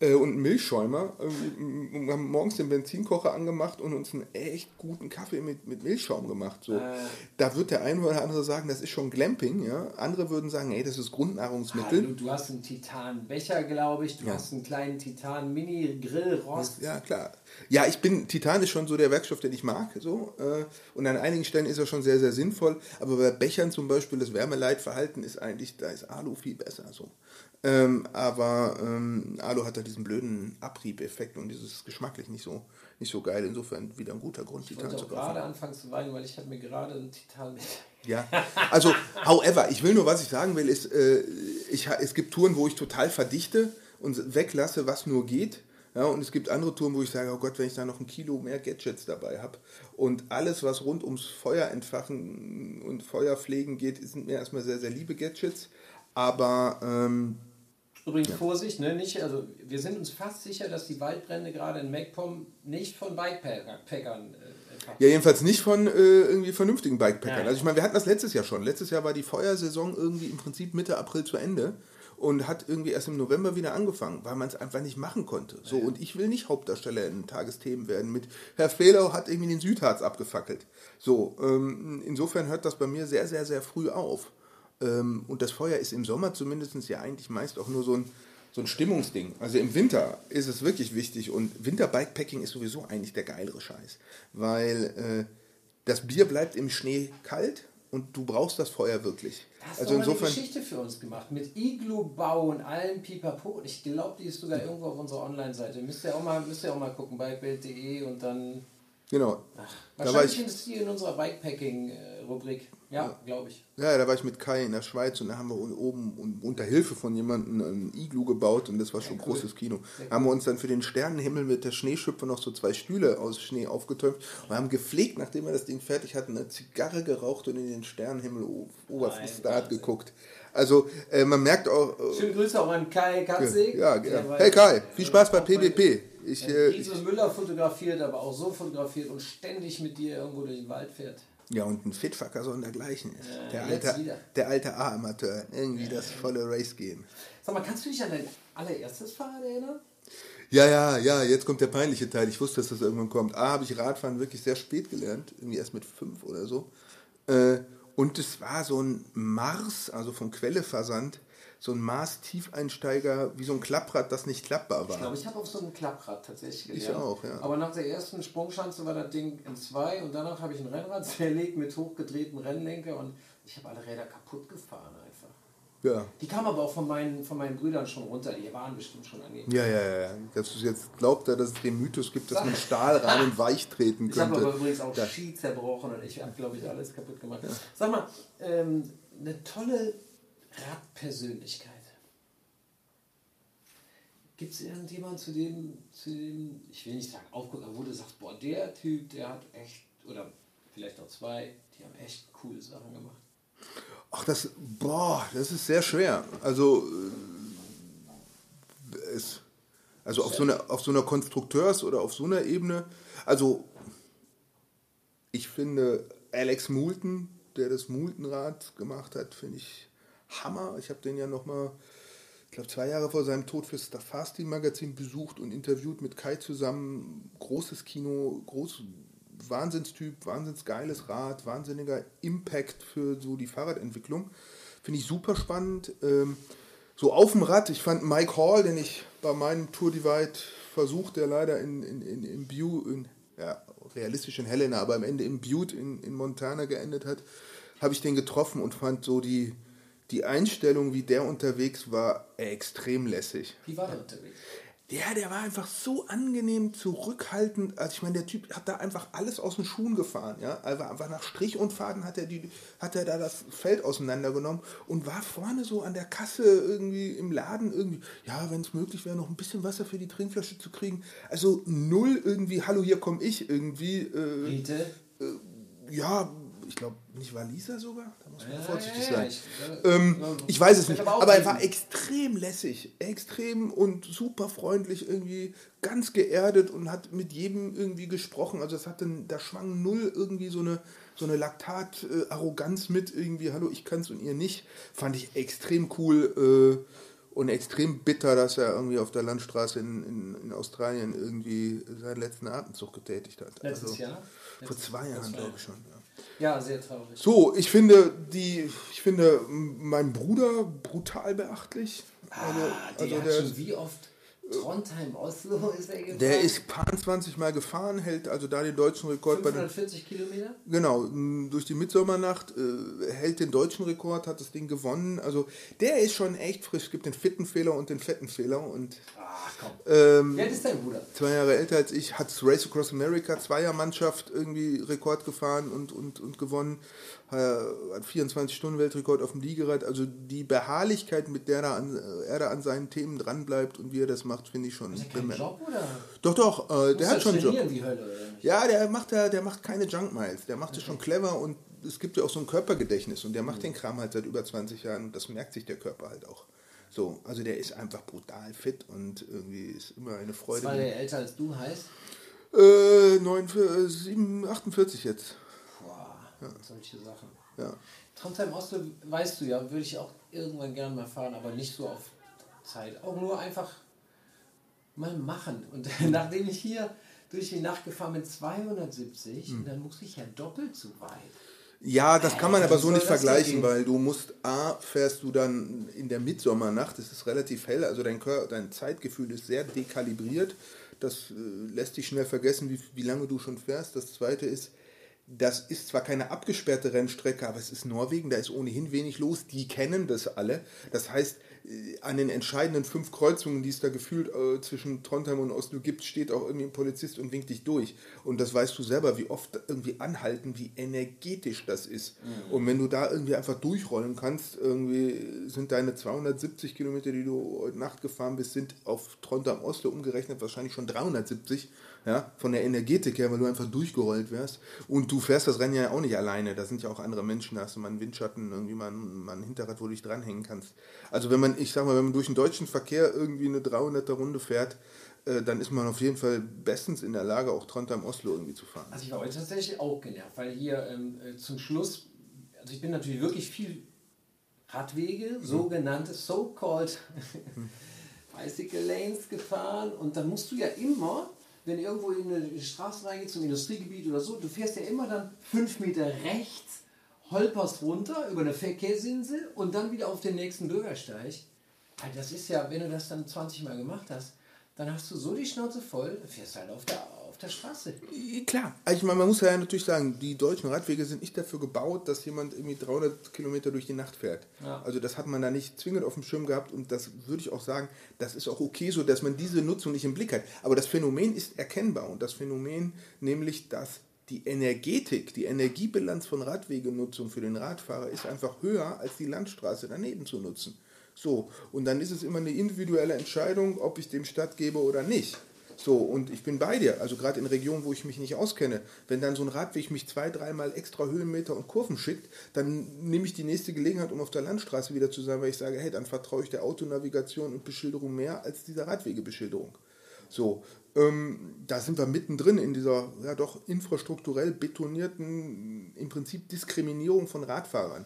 äh, und einen Milchschäumer. Wir haben morgens den Benzinkocher angemacht und uns einen echt guten Kaffee mit, mit Milchschaum gemacht. So. Äh. Da wird der eine oder andere sagen, das ist schon Glamping. Ja? Andere würden sagen, ey, das ist Grundnahrungsmittel. Ah, du, du, hast einen Titanbecher, glaube ich. Du ja. hast einen kleinen Titan-Mini-Grillrost. Ja, klar. Ja, ich bin, Titan ist schon so der Werkstoff, den ich mag. So. Äh, und an einigen Stellen ist er schon sehr, sehr sinnvoll. Aber bei Bechern zum Beispiel, das Wärmeleitverhalten ist eigentlich, da ist Alu viel besser. So. Ähm, aber ähm, Alu hat da diesen blöden Abriebeffekt und dieses geschmacklich nicht so, nicht so geil. Insofern wieder ein guter Grund, Titan zu kaufen. Ich gerade anfangen zu weinen, weil ich habe mir gerade einen Titan mit. Ja, also, however, ich will nur, was ich sagen will, ist, äh, ich, es gibt Touren, wo ich total verdichte und weglasse, was nur geht. Ja, und es gibt andere Touren, wo ich sage, oh Gott, wenn ich da noch ein Kilo mehr Gadgets dabei habe. Und alles, was rund ums Feuer entfachen und Feuerpflegen geht, sind mir erstmal sehr, sehr liebe Gadgets. Aber ähm, Übrigens ja. Vorsicht, ne, nicht, also wir sind uns fast sicher, dass die Waldbrände gerade in MacPom nicht von Bikepackern äh, Ja, jedenfalls nicht von äh, irgendwie vernünftigen Bikepackern. Also ich meine, wir hatten das letztes Jahr schon. Letztes Jahr war die Feuersaison irgendwie im Prinzip Mitte April zu Ende und hat irgendwie erst im November wieder angefangen, weil man es einfach nicht machen konnte. So, und ich will nicht Hauptdarsteller in Tagesthemen werden mit Herr Fehlau hat irgendwie den Südharz abgefackelt. So, ähm, insofern hört das bei mir sehr, sehr, sehr früh auf. Ähm, und das Feuer ist im Sommer zumindest ja eigentlich meist auch nur so ein, so ein Stimmungsding. Also im Winter ist es wirklich wichtig und Winterbikepacking ist sowieso eigentlich der geilere Scheiß, weil äh, das Bier bleibt im Schnee kalt und du brauchst das Feuer wirklich. Du hast also insofern eine Geschichte für uns gemacht mit Iglu-Bau und allem Pipapo. Ich glaube, die ist sogar irgendwo auf unserer Online-Seite. Müsst ihr auch mal, müsst ihr auch mal gucken, bikebild.de und dann Genau. Ach, Da wahrscheinlich ich- ist die in unserer Bikepacking-Rubrik. Ja, glaube ich. Ja, da war ich mit Kai in der Schweiz und da haben wir oben un- unter Hilfe von jemandem ein Iglu gebaut und das war schon ein cool. großes Kino. Sehr Haben wir uns dann für den Sternenhimmel mit der Schneeschippe noch so zwei Stühle aus Schnee aufgetöpft und haben gepflegt, nachdem wir das Ding fertig hatten, eine Zigarre geraucht und in den Sternenhimmel o- obersten Nein, Start Wahnsinn. geguckt. Also äh, man merkt auch... Äh, Schöne Grüße auch an Kai Katzig. ja, ja. war- Hey Kai, viel Spaß bei PBP. Ich, äh, äh, ich, Jesus Müller fotografiert, aber auch so fotografiert und ständig mit dir irgendwo durch den Wald fährt. Ja, und ein Fitfucker sondergleichen ist. Ja, der, alte, der alte A-Amateur. Irgendwie das volle Race gehen. Sag mal, kannst du dich an dein allererstes Fahrrad erinnern? Ja, ja, ja, jetzt kommt der peinliche Teil. Ich wusste, dass das irgendwann kommt. A, habe ich Radfahren wirklich sehr spät gelernt, irgendwie erst mit fünf oder so. Äh, und es war so ein Mars, also vom Quelleversand, so ein Mars-Tiefeinsteiger, wie so ein Klapprad, das nicht klappbar Ich glaube, war. ich habe auf so einem Klapprad tatsächlich Ich gelernt. auch, ja. Aber nach der ersten Sprungschanze war das Ding in zwei und danach habe ich ein Rennrad zerlegt mit hochgedrehtem Rennlenker und ich habe alle Räder kaputt gefahren einfach. Ja. Die kamen aber auch von meinen, von meinen Brüdern schon runter, die waren bestimmt schon angenehm. Ja, ja, ja. Dass du jetzt glaubt, dass es den Mythos gibt, dass man Stahl rein und weich treten Ich habe aber könnte. übrigens auch Da- Ski zerbrochen und ich habe, glaube ich, alles kaputt gemacht. Sag mal, ähm, eine tolle Radpersönlichkeit. Gibt es irgendjemanden, zu dem, zu dem, ich will nicht sagen aufgucken, aber wo du sagst, boah, der Typ, der hat echt, oder vielleicht auch zwei, die haben echt coole Sachen gemacht. Ach, das, boah, das ist sehr schwer. Also, äh, es, also auf so einer, auf so einer Konstrukteurs- oder auf so einer Ebene, also, ich finde Alex Moulton, der das Moulton-Rad gemacht hat, finde ich Hammer. Ich habe den ja nochmal, ich glaube, zwei Jahre vor seinem Tod fürs Fahrstil-Magazin besucht und interviewt mit Kai zusammen. Großes Kino, groß, Wahnsinnstyp, wahnsinns geiles Rad, wahnsinniger Impact für so die Fahrradentwicklung. Finde ich super spannend. Ähm, so auf dem Rad, ich fand Mike Hall, den ich bei meinem Tour Divide versucht, der leider in, in, in, in Butte, in, ja, realistisch in Helena, aber am Ende im Butte in, in Montana geendet hat, habe ich den getroffen und fand so die, die Einstellung, wie der unterwegs war, extrem lässig. Wie war der unterwegs? Ja, der war einfach so angenehm zurückhaltend. Also ich meine, der Typ hat da einfach alles aus den Schuhen gefahren. Ja, also einfach nach Strich und Faden hat er die, hat er da das Feld auseinandergenommen und war vorne so an der Kasse irgendwie im Laden irgendwie. Ja, wenn es möglich wäre, noch ein bisschen Wasser für die Trinkflasche zu kriegen. Also null irgendwie. Hallo, hier komme ich irgendwie. Äh, Riete? ja, ich glaube nicht Waliser sogar. Da muss man Ja, vorsichtig ja, sein. ich- ähm, ja, ich weiß es nicht, aber er war extrem lässig, extrem und super freundlich, irgendwie ganz geerdet und hat mit jedem irgendwie gesprochen. Also es hatte, da schwang null irgendwie so eine so eine Laktat-Arroganz mit irgendwie, hallo, ich kann's und ihr nicht. Fand ich extrem cool äh, und extrem bitter, dass er irgendwie auf der Landstraße in, in, in Australien irgendwie seinen letzten Atemzug getätigt hat. Letztes also, Jahr? Vor zwei Jahren, glaube ich schon. Ja. Ja, sehr traurig. So, ich finde die, ich finde meinen Bruder brutal beachtlich. Also, ah, der also hat der, schon wie oft Trondheim, Oslo ist er gefahren? der ist paar 20 Mal gefahren, hält also da den deutschen Rekord bei den, 540 Kilometer? genau, durch die Mitsommernacht, äh, hält den deutschen Rekord, hat das Ding gewonnen. Also der ist schon echt frisch. Es gibt den fitten Fehler und den fetten Fehler und Ach komm. ähm, Wer ist dein Bruder? zwei Jahre älter als ich, hat Race Across America, Zweiermannschaft irgendwie Rekord gefahren und, und, und gewonnen. Äh, Hat 24-Stunden-Weltrekord auf dem Liegerad. Also die Beharrlichkeit, mit der er, an, er da an seinen Themen dranbleibt und wie er das macht, finde ich schon. Hat er Job oder? Doch, doch, äh, der hat schon einen Job. wie Hölle oder? Ja, der macht, da, der macht keine Junk Miles. Der macht es schon clever und es gibt ja auch so ein Körpergedächtnis und der macht den Kram halt seit über 20 Jahren und das merkt sich der Körper halt auch. So, also der ist einfach brutal fit und irgendwie ist immer eine Freude. Zwei Jahre älter als du heißt? Äh, 9, 7, 48 jetzt. Boah, solche Sachen. Ja. Trondheim Oslo, weißt du ja, würde ich auch irgendwann gerne mal fahren, aber nicht so auf Zeit. Auch nur einfach mal machen. Und nachdem ich hier durch die Nacht gefahren bin, 270, Hm. dann muss ich ja doppelt so weit. Ja, das kann man Alter, aber so nicht vergleichen, weil du musst, A, fährst du dann in der Mitsommernacht, es ist relativ hell, also dein, Kör dein Zeitgefühl ist sehr dekalibriert. Das äh, lässt dich schnell vergessen, wie, wie lange du schon fährst. Das zweite ist, das ist zwar keine abgesperrte Rennstrecke, aber es ist Norwegen, da ist ohnehin wenig los. Die kennen das alle. Das heißt, äh, an den entscheidenden fünf Kreuzungen, die es da gefühlt äh, zwischen Trondheim und Oslo gibt, steht auch irgendwie ein Polizist und winkt dich durch. Und das weißt du selber, wie oft irgendwie anhalten, wie energetisch das ist. Mhm. Und wenn du da irgendwie einfach durchrollen kannst, irgendwie sind deine 270 Kilometer, die du heute Nacht gefahren bist, sind auf Trondheim-Oslo umgerechnet wahrscheinlich schon 370 ja, von der Energetik her, weil du einfach durchgerollt wärst. Und du fährst das Rennen ja auch nicht alleine, da sind ja auch andere Menschen, da hast du mal einen Windschatten, irgendwie mal ein, mal ein Hinterrad, wo du dich dranhängen kannst. Also wenn man, ich sag mal, wenn man durch den deutschen Verkehr irgendwie eine 300er Runde fährt, äh, dann ist man auf jeden Fall bestens in der Lage, auch Trondheim-Oslo irgendwie zu fahren. Also ich war heute tatsächlich auch genervt, weil hier ähm, äh, zum Schluss, also ich bin natürlich wirklich viel Radwege, mhm. sogenannte so-called. Bicycle Lanes gefahren und dann musst du ja immer wenn irgendwo in eine Straße reingeht, zum Industriegebiet oder so, du fährst ja immer dann fünf Meter rechts, holperst runter über eine Verkehrsinsel und dann wieder auf den nächsten Bürgersteig. Das ist ja, wenn du das dann 20 Mal gemacht hast, dann hast du so die Schnauze voll, fährst halt auf der auf der Straße. Klar, also ich meine, man muss ja natürlich sagen, die deutschen Radwege sind nicht dafür gebaut, dass jemand irgendwie 300 Kilometer durch die Nacht fährt. Ja. Also das hat man da nicht zwingend auf dem Schirm gehabt und das würde ich auch sagen, das ist auch okay so, dass man diese Nutzung nicht im Blick hat. Aber das Phänomen ist erkennbar und das Phänomen nämlich, dass die Energetik, die Energiebilanz von Radwegenutzung für den Radfahrer ist einfach höher als die Landstraße daneben zu nutzen. So, und dann ist es immer eine individuelle Entscheidung, ob ich dem stattgebe oder nicht. So, und ich bin bei dir. Also gerade in Regionen, wo ich mich nicht auskenne, wenn dann so ein Radweg mich zwei, dreimal extra Höhenmeter und Kurven schickt, dann nehme ich die nächste Gelegenheit, um auf der Landstraße wieder zu sein, weil ich sage, hey, dann vertraue ich der Autonavigation und Beschilderung mehr als dieser Radwegebeschilderung. So, ähm, da sind wir mittendrin in dieser ja doch infrastrukturell betonierten, im Prinzip Diskriminierung von Radfahrern.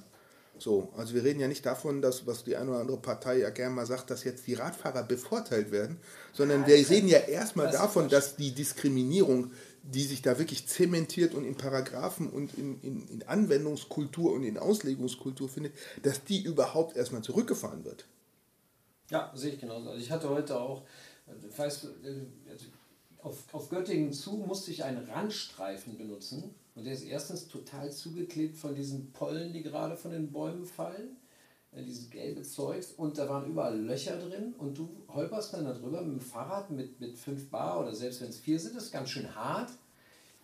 So, also wir reden ja nicht davon, dass, was die eine oder andere Partei ja gerne mal sagt, dass jetzt die Radfahrer bevorteilt werden, sondern wir reden ja erstmal davon, dass die Diskriminierung, die sich da wirklich zementiert und in Paragraphen und in, in, in Anwendungskultur und in Auslegungskultur findet, dass die überhaupt erstmal zurückgefahren wird. Ja, sehe ich genauso. Also ich hatte heute auch, weißt du, also auf, auf Göttingen zu musste ich einen Randstreifen benutzen und der ist erstens total zugeklebt von diesen Pollen, die gerade von den Bäumen fallen. Ja, dieses gelbe Zeugs. Und da waren überall Löcher drin. Und du holperst dann darüber mit dem Fahrrad mit, mit 5 Bar oder selbst wenn es 4 sind, ist ganz schön hart.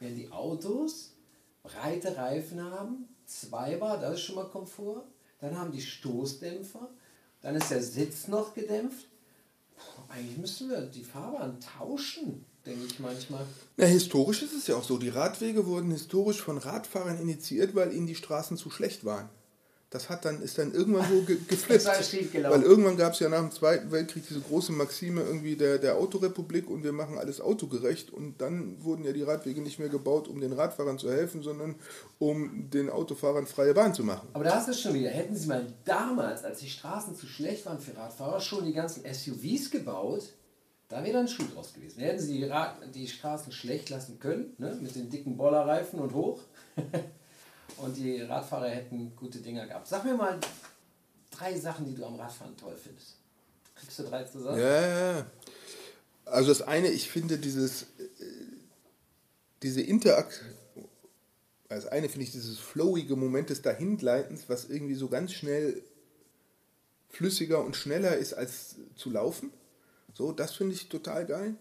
Wenn die Autos breite Reifen haben, 2 Bar, das ist schon mal Komfort. Dann haben die Stoßdämpfer. Dann ist der Sitz noch gedämpft. Puh, eigentlich müssen wir die Fahrbahn tauschen denke ich manchmal. Na, historisch ist es ja auch so. Die Radwege wurden historisch von Radfahrern initiiert, weil ihnen die Straßen zu schlecht waren das hat dann, ist dann irgendwann so ge geflippt. Weil irgendwann gab es ja nach dem Zweiten Weltkrieg diese große Maxime irgendwie der, der Autorepublik und wir machen alles autogerecht und dann wurden ja die Radwege nicht mehr gebaut, um den Radfahrern zu helfen, sondern um den Autofahrern freie Bahn zu machen. Aber da hast du es schon wieder. Hätten sie mal damals, als die Straßen zu schlecht waren für Radfahrer, schon die ganzen SUVs gebaut, da wäre dann ein Schuh draus gewesen. Hätten sie die, die Straßen schlecht lassen können, ne? mit den dicken Bollerreifen und hoch. und die Radfahrer hätten gute Dinger gehabt. Sag mir mal drei Sachen, die du am Radfahren toll findest. Kriegst du drei zusammen? Ja, ja. Also das eine, ich finde dieses, äh, diese Interaktion, das eine finde ich dieses flowige Moment des Dahingleitens, was irgendwie so ganz schnell flüssiger und schneller ist als zu laufen. So, das finde ich total geil.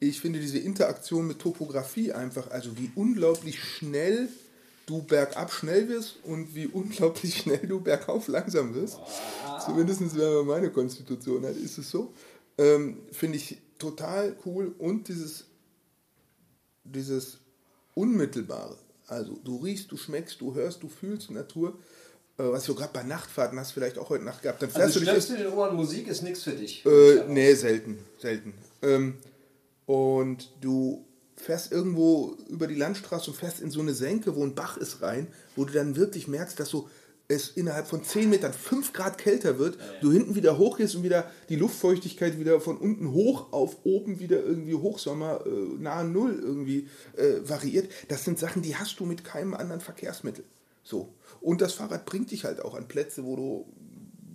Ich finde diese Interaktion mit Topografie einfach, also wie unglaublich schnell du bergab schnell wirst und wie unglaublich schnell du bergauf langsam wirst. Zumindest wenn man meine Konstitution hat, ist es so. Ähm, Finde ich total cool und dieses, dieses Unmittelbare. Also du riechst, du schmeckst, du hörst, du fühlst Natur. Äh, was du gerade bei Nachtfahrten hast, vielleicht auch heute Nacht gehabt. Dann also du schleppst du den Ohren Musik, ist nichts für dich. Äh, nee, selten, selten. Ähm, und du fährst irgendwo über die Landstraße und fährst in so eine Senke, wo ein Bach ist rein, wo du dann wirklich merkst, dass so es innerhalb von 10 Metern 5 Grad kälter wird, ja, ja. du hinten wieder hochgehst und wieder die Luftfeuchtigkeit wieder von unten hoch auf oben wieder irgendwie Hochsommer äh, nahe Null irgendwie äh, variiert. Das sind Sachen, die hast du mit keinem anderen Verkehrsmittel. So. Und das Fahrrad bringt dich halt auch an Plätze, wo du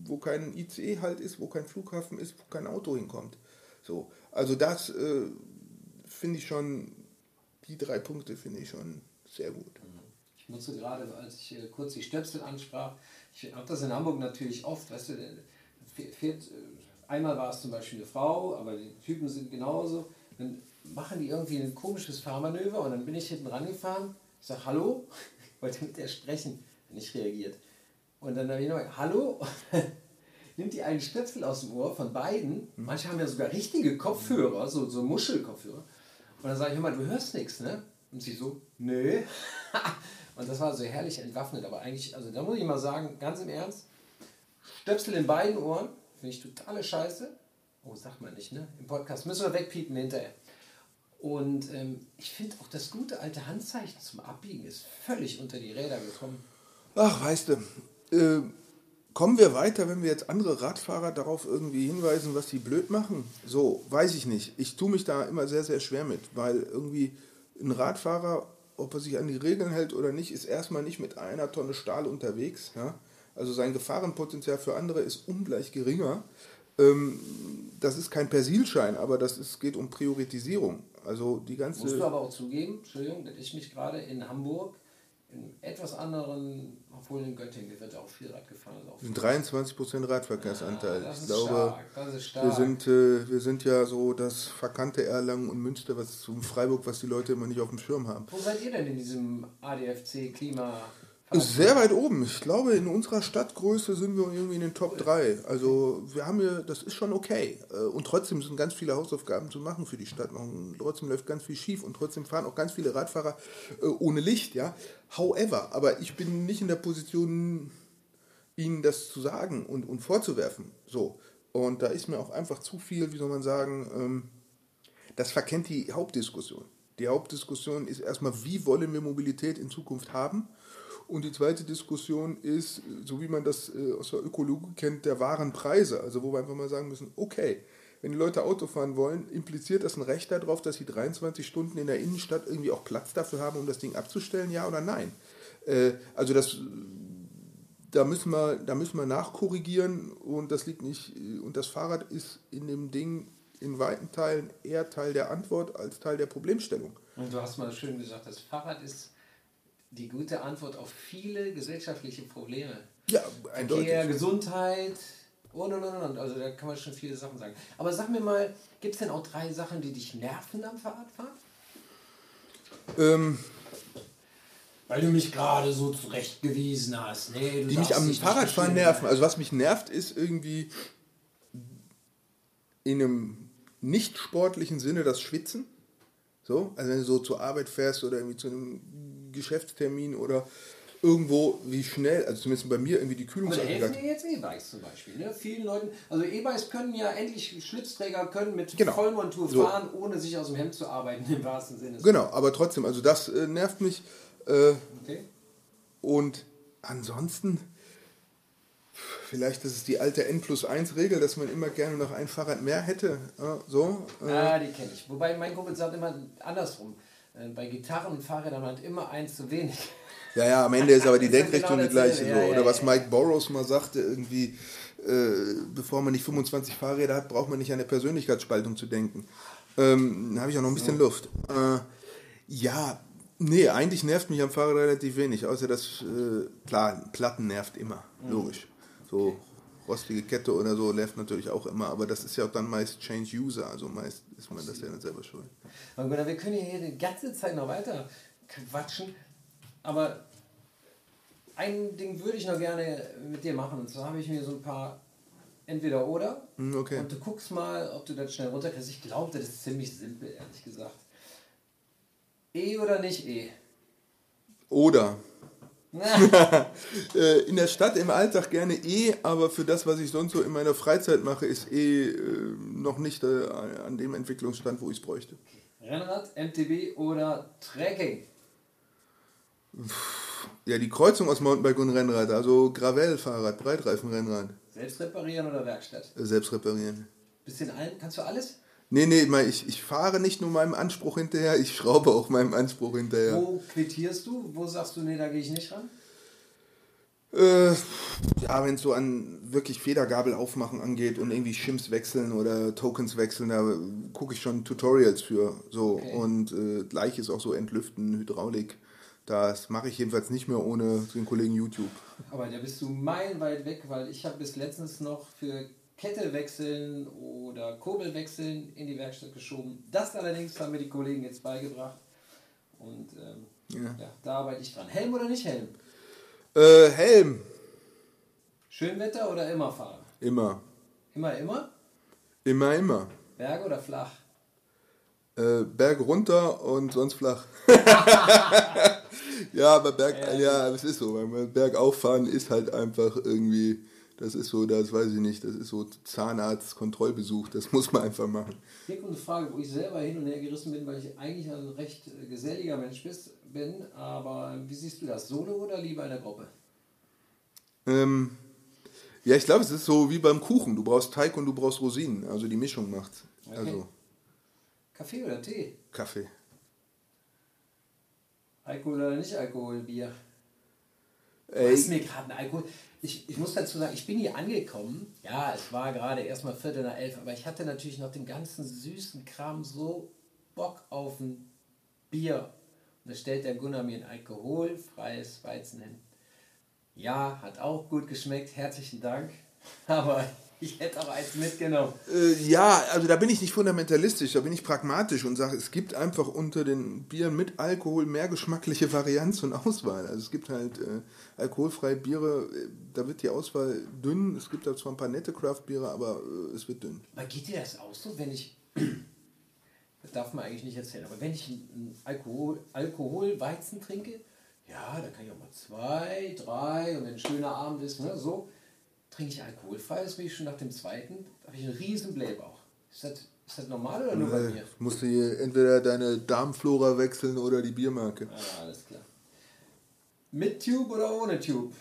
wo kein ICE halt ist, wo kein Flughafen ist, wo kein Auto hinkommt. So. Also das äh, finde ich schon, die drei Punkte finde ich schon sehr gut. Ich musste gerade, als ich kurz die Stöpsel ansprach, ich habe das in Hamburg natürlich oft, weißt du, fährt, äh, einmal war es zum Beispiel eine Frau, aber die Typen sind genauso. Dann machen die irgendwie ein komisches Fahrmanöver und dann bin ich hinten rangefahren. Ich sage Hallo, wollte mit der sprechen, nicht reagiert. Und dann habe ich noch Hallo, nimmt die einen Stöpsel aus dem Ohr von beiden. Manche haben ja sogar richtige Kopfhörer, so, so Muschelkopfhörer. Und dann sage ich, mal, du hörst nichts, ne? Und sie so, nö. und das war so herrlich entwaffnet. Aber eigentlich, also da muss ich mal sagen, ganz im Ernst, Stöpsel in beiden Ohren, finde ich totale Scheiße. Oh, sagt man nicht, ne? Im Podcast müssen wir wegpiepen hinterher. Und ähm, ich finde auch das gute alte Handzeichen zum Abbiegen ist völlig unter die Räder gekommen. Ach, weißt du, äh, kommen wir weiter, wenn wir jetzt andere Radfahrer darauf irgendwie hinweisen, was sie blöd machen? So, weiß ich nicht. Ich tue mich da immer sehr, sehr schwer mit, weil irgendwie ein Radfahrer, ob er sich an die Regeln hält oder nicht, ist erstmal nicht mit einer Tonne Stahl unterwegs. Ja? Also sein Gefahrenpotenzial für andere ist ungleich geringer. Ähm, das ist kein Persilschein, aber das ist, geht um Priorisierung. Also die ganze. Musst du aber auch zugeben, Entschuldigung, dass ich mich gerade in Hamburg in etwas anderen, obwohl in Göttingen wird auch viel Rad gefahren. Auch sind 23% Radverkehrsanteil. Ah, das ich ist glaube, stark, das ist stark. wir sind, äh, wir sind ja so das verkannte Erlangen und Münster, was zum Freiburg, was die Leute immer nicht auf dem Schirm haben. Wo seid ihr denn in diesem ADFC Klima? Sehr weit oben. Ich glaube, in unserer Stadtgröße sind wir irgendwie in den Top 3. Also wir haben hier, das ist schon okay. Äh, Und trotzdem sind ganz viele Hausaufgaben zu machen für die Stadt. Und Trotzdem läuft ganz viel schief und trotzdem fahren auch ganz viele Radfahrer äh, ohne Licht. Ja, However, aber ich bin nicht in der Position, ihnen das zu sagen und, und vorzuwerfen. So. Und da ist mir auch einfach zu viel, wie soll man sagen, ähm, das verkennt die Hauptdiskussion. Die Hauptdiskussion ist erstmal, wie wollen wir Mobilität in Zukunft haben? Und die zweite Diskussion ist, so wie man das äh, aus der Ökologie kennt, der wahren Preise. Also wo wir einfach mal sagen müssen, okay, wenn die Leute Auto fahren wollen, impliziert das ein Recht darauf, dass sie 23 Stunden in der Innenstadt irgendwie auch Platz dafür haben, um das Ding abzustellen, ja oder nein? Äh, also das, da müssen wir, da müssen wir nachkorrigieren und das liegt nicht, und das Fahrrad ist in dem Ding in weiten Teilen eher Teil der Antwort als Teil der Problemstellung. Und du hast mal schön gesagt, das Fahrrad ist die gute Antwort auf viele gesellschaftliche Probleme. Ja, eindeutig. Verkehr, Gesundheit und und und und. Also da kann man schon viele Sachen sagen. Aber sag mir mal, gibt es denn auch drei Sachen, die dich nerven am Fahrradfahren? Ähm, Weil du mich gerade so zurechtgewiesen hast. Nee, die mich am Fahrradfahren nerven. Also was mich nervt, ist irgendwie in einem nicht sportlichen Sinne das Schwitzen. So, also wenn du so zur Arbeit fährst oder irgendwie zu einem Geschäftstermin oder irgendwo, wie schnell, also zumindest bei mir irgendwie die Aber da helfen dir jetzt E-Bikes zum Beispiel. Ne? Vielen Leuten, also E-Bikes können ja endlich, Schlipsträger können mit Genau. Vollmontur So. fahren, ohne sich aus dem Hemd zu arbeiten, im wahrsten Sinne. Genau, aber trotzdem, also das äh, nervt mich. Äh, Okay. und ansonsten, vielleicht ist es die alte N plus 1 Regel, dass man immer gerne noch ein Fahrrad mehr hätte. Äh, so. Ah, die kenne ich. Wobei mein Kumpel sagt immer andersrum. Äh, Bei Gitarren und Fahrrädern hat immer eins zu wenig. Ja, ja, am Ende ist aber die ja Denkrichtung genau die gleiche. dasselbe. So. Ja, ja, Oder was ja. Mike Borrows mal sagte, irgendwie, äh, bevor man nicht 25 Fahrräder hat, braucht man nicht an eine Persönlichkeitsspaltung zu denken. Ähm, da habe ich auch noch ein bisschen Luft. Äh, ja, nee, eigentlich nervt mich am Fahrrad relativ wenig, außer dass, äh, klar, Platten nervt immer, Mhm. logisch. So rostige Kette oder so nervt natürlich auch immer, aber das ist ja auch dann meist Change User, also meist ist man das ja dann selber schuld. Aber wir können ja hier die ganze Zeit noch weiter quatschen. Aber ein Ding würde ich noch gerne mit dir machen. Und zwar habe ich mir so ein paar entweder oder. Hm, okay. Und du guckst mal, ob du das schnell runterkriegst. Ich glaube, das ist ziemlich simpel, ehrlich gesagt. E oder nicht E? Oder in der Stadt im Alltag gerne eh, aber für das, was ich sonst so in meiner Freizeit mache, ist eh äh, noch nicht äh, an dem Entwicklungsstand, wo ich es bräuchte. Rennrad, MTB oder Trekking? Ja, die Kreuzung aus Mountainbike und Rennrad, also Gravel-Fahrrad, Breitreifenrennrad, Selbst reparieren oder Werkstatt? äh, selbst reparieren. Bisschen allen, kannst du alles? Nee, nee, ich, ich fahre nicht nur meinem Anspruch hinterher, ich schraube auch meinem Anspruch hinterher. Wo quittierst du? Wo sagst du, nee, da gehe ich nicht ran? Äh, ja, wenn es so an wirklich Federgabel aufmachen angeht und irgendwie Shims wechseln oder Tokens wechseln, da gucke ich schon Tutorials für. So Okay. und äh, gleich ist auch so Entlüften, Hydraulik. Das mache ich jedenfalls nicht mehr ohne den Kollegen YouTube. Aber da bist du meilenweit weg, weil ich habe bis letztens noch für Kette wechseln oder Kurbel wechseln in die Werkstatt geschoben. Das allerdings haben mir die Kollegen jetzt beigebracht. Und ähm, ja. ja. da arbeite ich dran. Helm oder nicht Helm? Äh, Helm. Schönwetter oder immer fahren? Immer. Immer, immer? Immer, immer. Berge oder flach? Äh, Berg runter und sonst flach. ja, aber Berg, ja, ja, es ist so. Weil Bergauf fahren ist halt einfach irgendwie das ist so, das weiß ich nicht, das ist so Zahnarzt-Kontrollbesuch, das muss man einfach machen. Hier kommt eine Frage, wo ich selber hin und her gerissen bin, weil ich eigentlich ein recht geselliger Mensch bin, aber wie siehst du das, solo oder lieber in der Gruppe? Ähm, ja, ich glaube, es ist so wie beim Kuchen, du brauchst Teig und du brauchst Rosinen, also die Mischung macht. Okay. Also, Kaffee oder Tee? Kaffee. Alkohol oder nicht Alkohol, Bier? Du hast mir gerade ein Alkohol ich, ich muss dazu sagen, ich bin hier angekommen. Ja, es war gerade erst mal Viertel nach elf, aber ich hatte natürlich noch den ganzen süßen Kram so Bock auf ein Bier. Und da stellt der Gunnar mir ein alkoholfreies Weizen hin. Ja, hat auch gut geschmeckt, herzlichen Dank. Aber ich hätte auch eins mitgenommen. Äh, ja, also da bin ich nicht fundamentalistisch, da bin ich pragmatisch und sage, es gibt einfach unter den Bieren mit Alkohol mehr geschmackliche Varianz und Auswahl. Also es gibt halt äh, alkoholfreie Biere, äh, da wird die Auswahl dünn. Es gibt da zwar ein paar nette Craft-Biere, aber äh, es wird dünn. Aber geht dir das auch so, wenn ich, das darf man eigentlich nicht erzählen, aber wenn ich einen Alkohol, Alkoholweizen trinke, ja, dann kann ich auch mal zwei, drei und wenn ein schöner Abend ist, ne, so trinke ich alkoholfrei, das bin ich schon nach dem zweiten, habe ich einen riesen Blähbauch. Ist das, ist das normal oder nur bei mir? Musst du hier entweder deine Darmflora wechseln oder die Biermarke. Ah, alles klar. Mit Tube oder ohne Tube?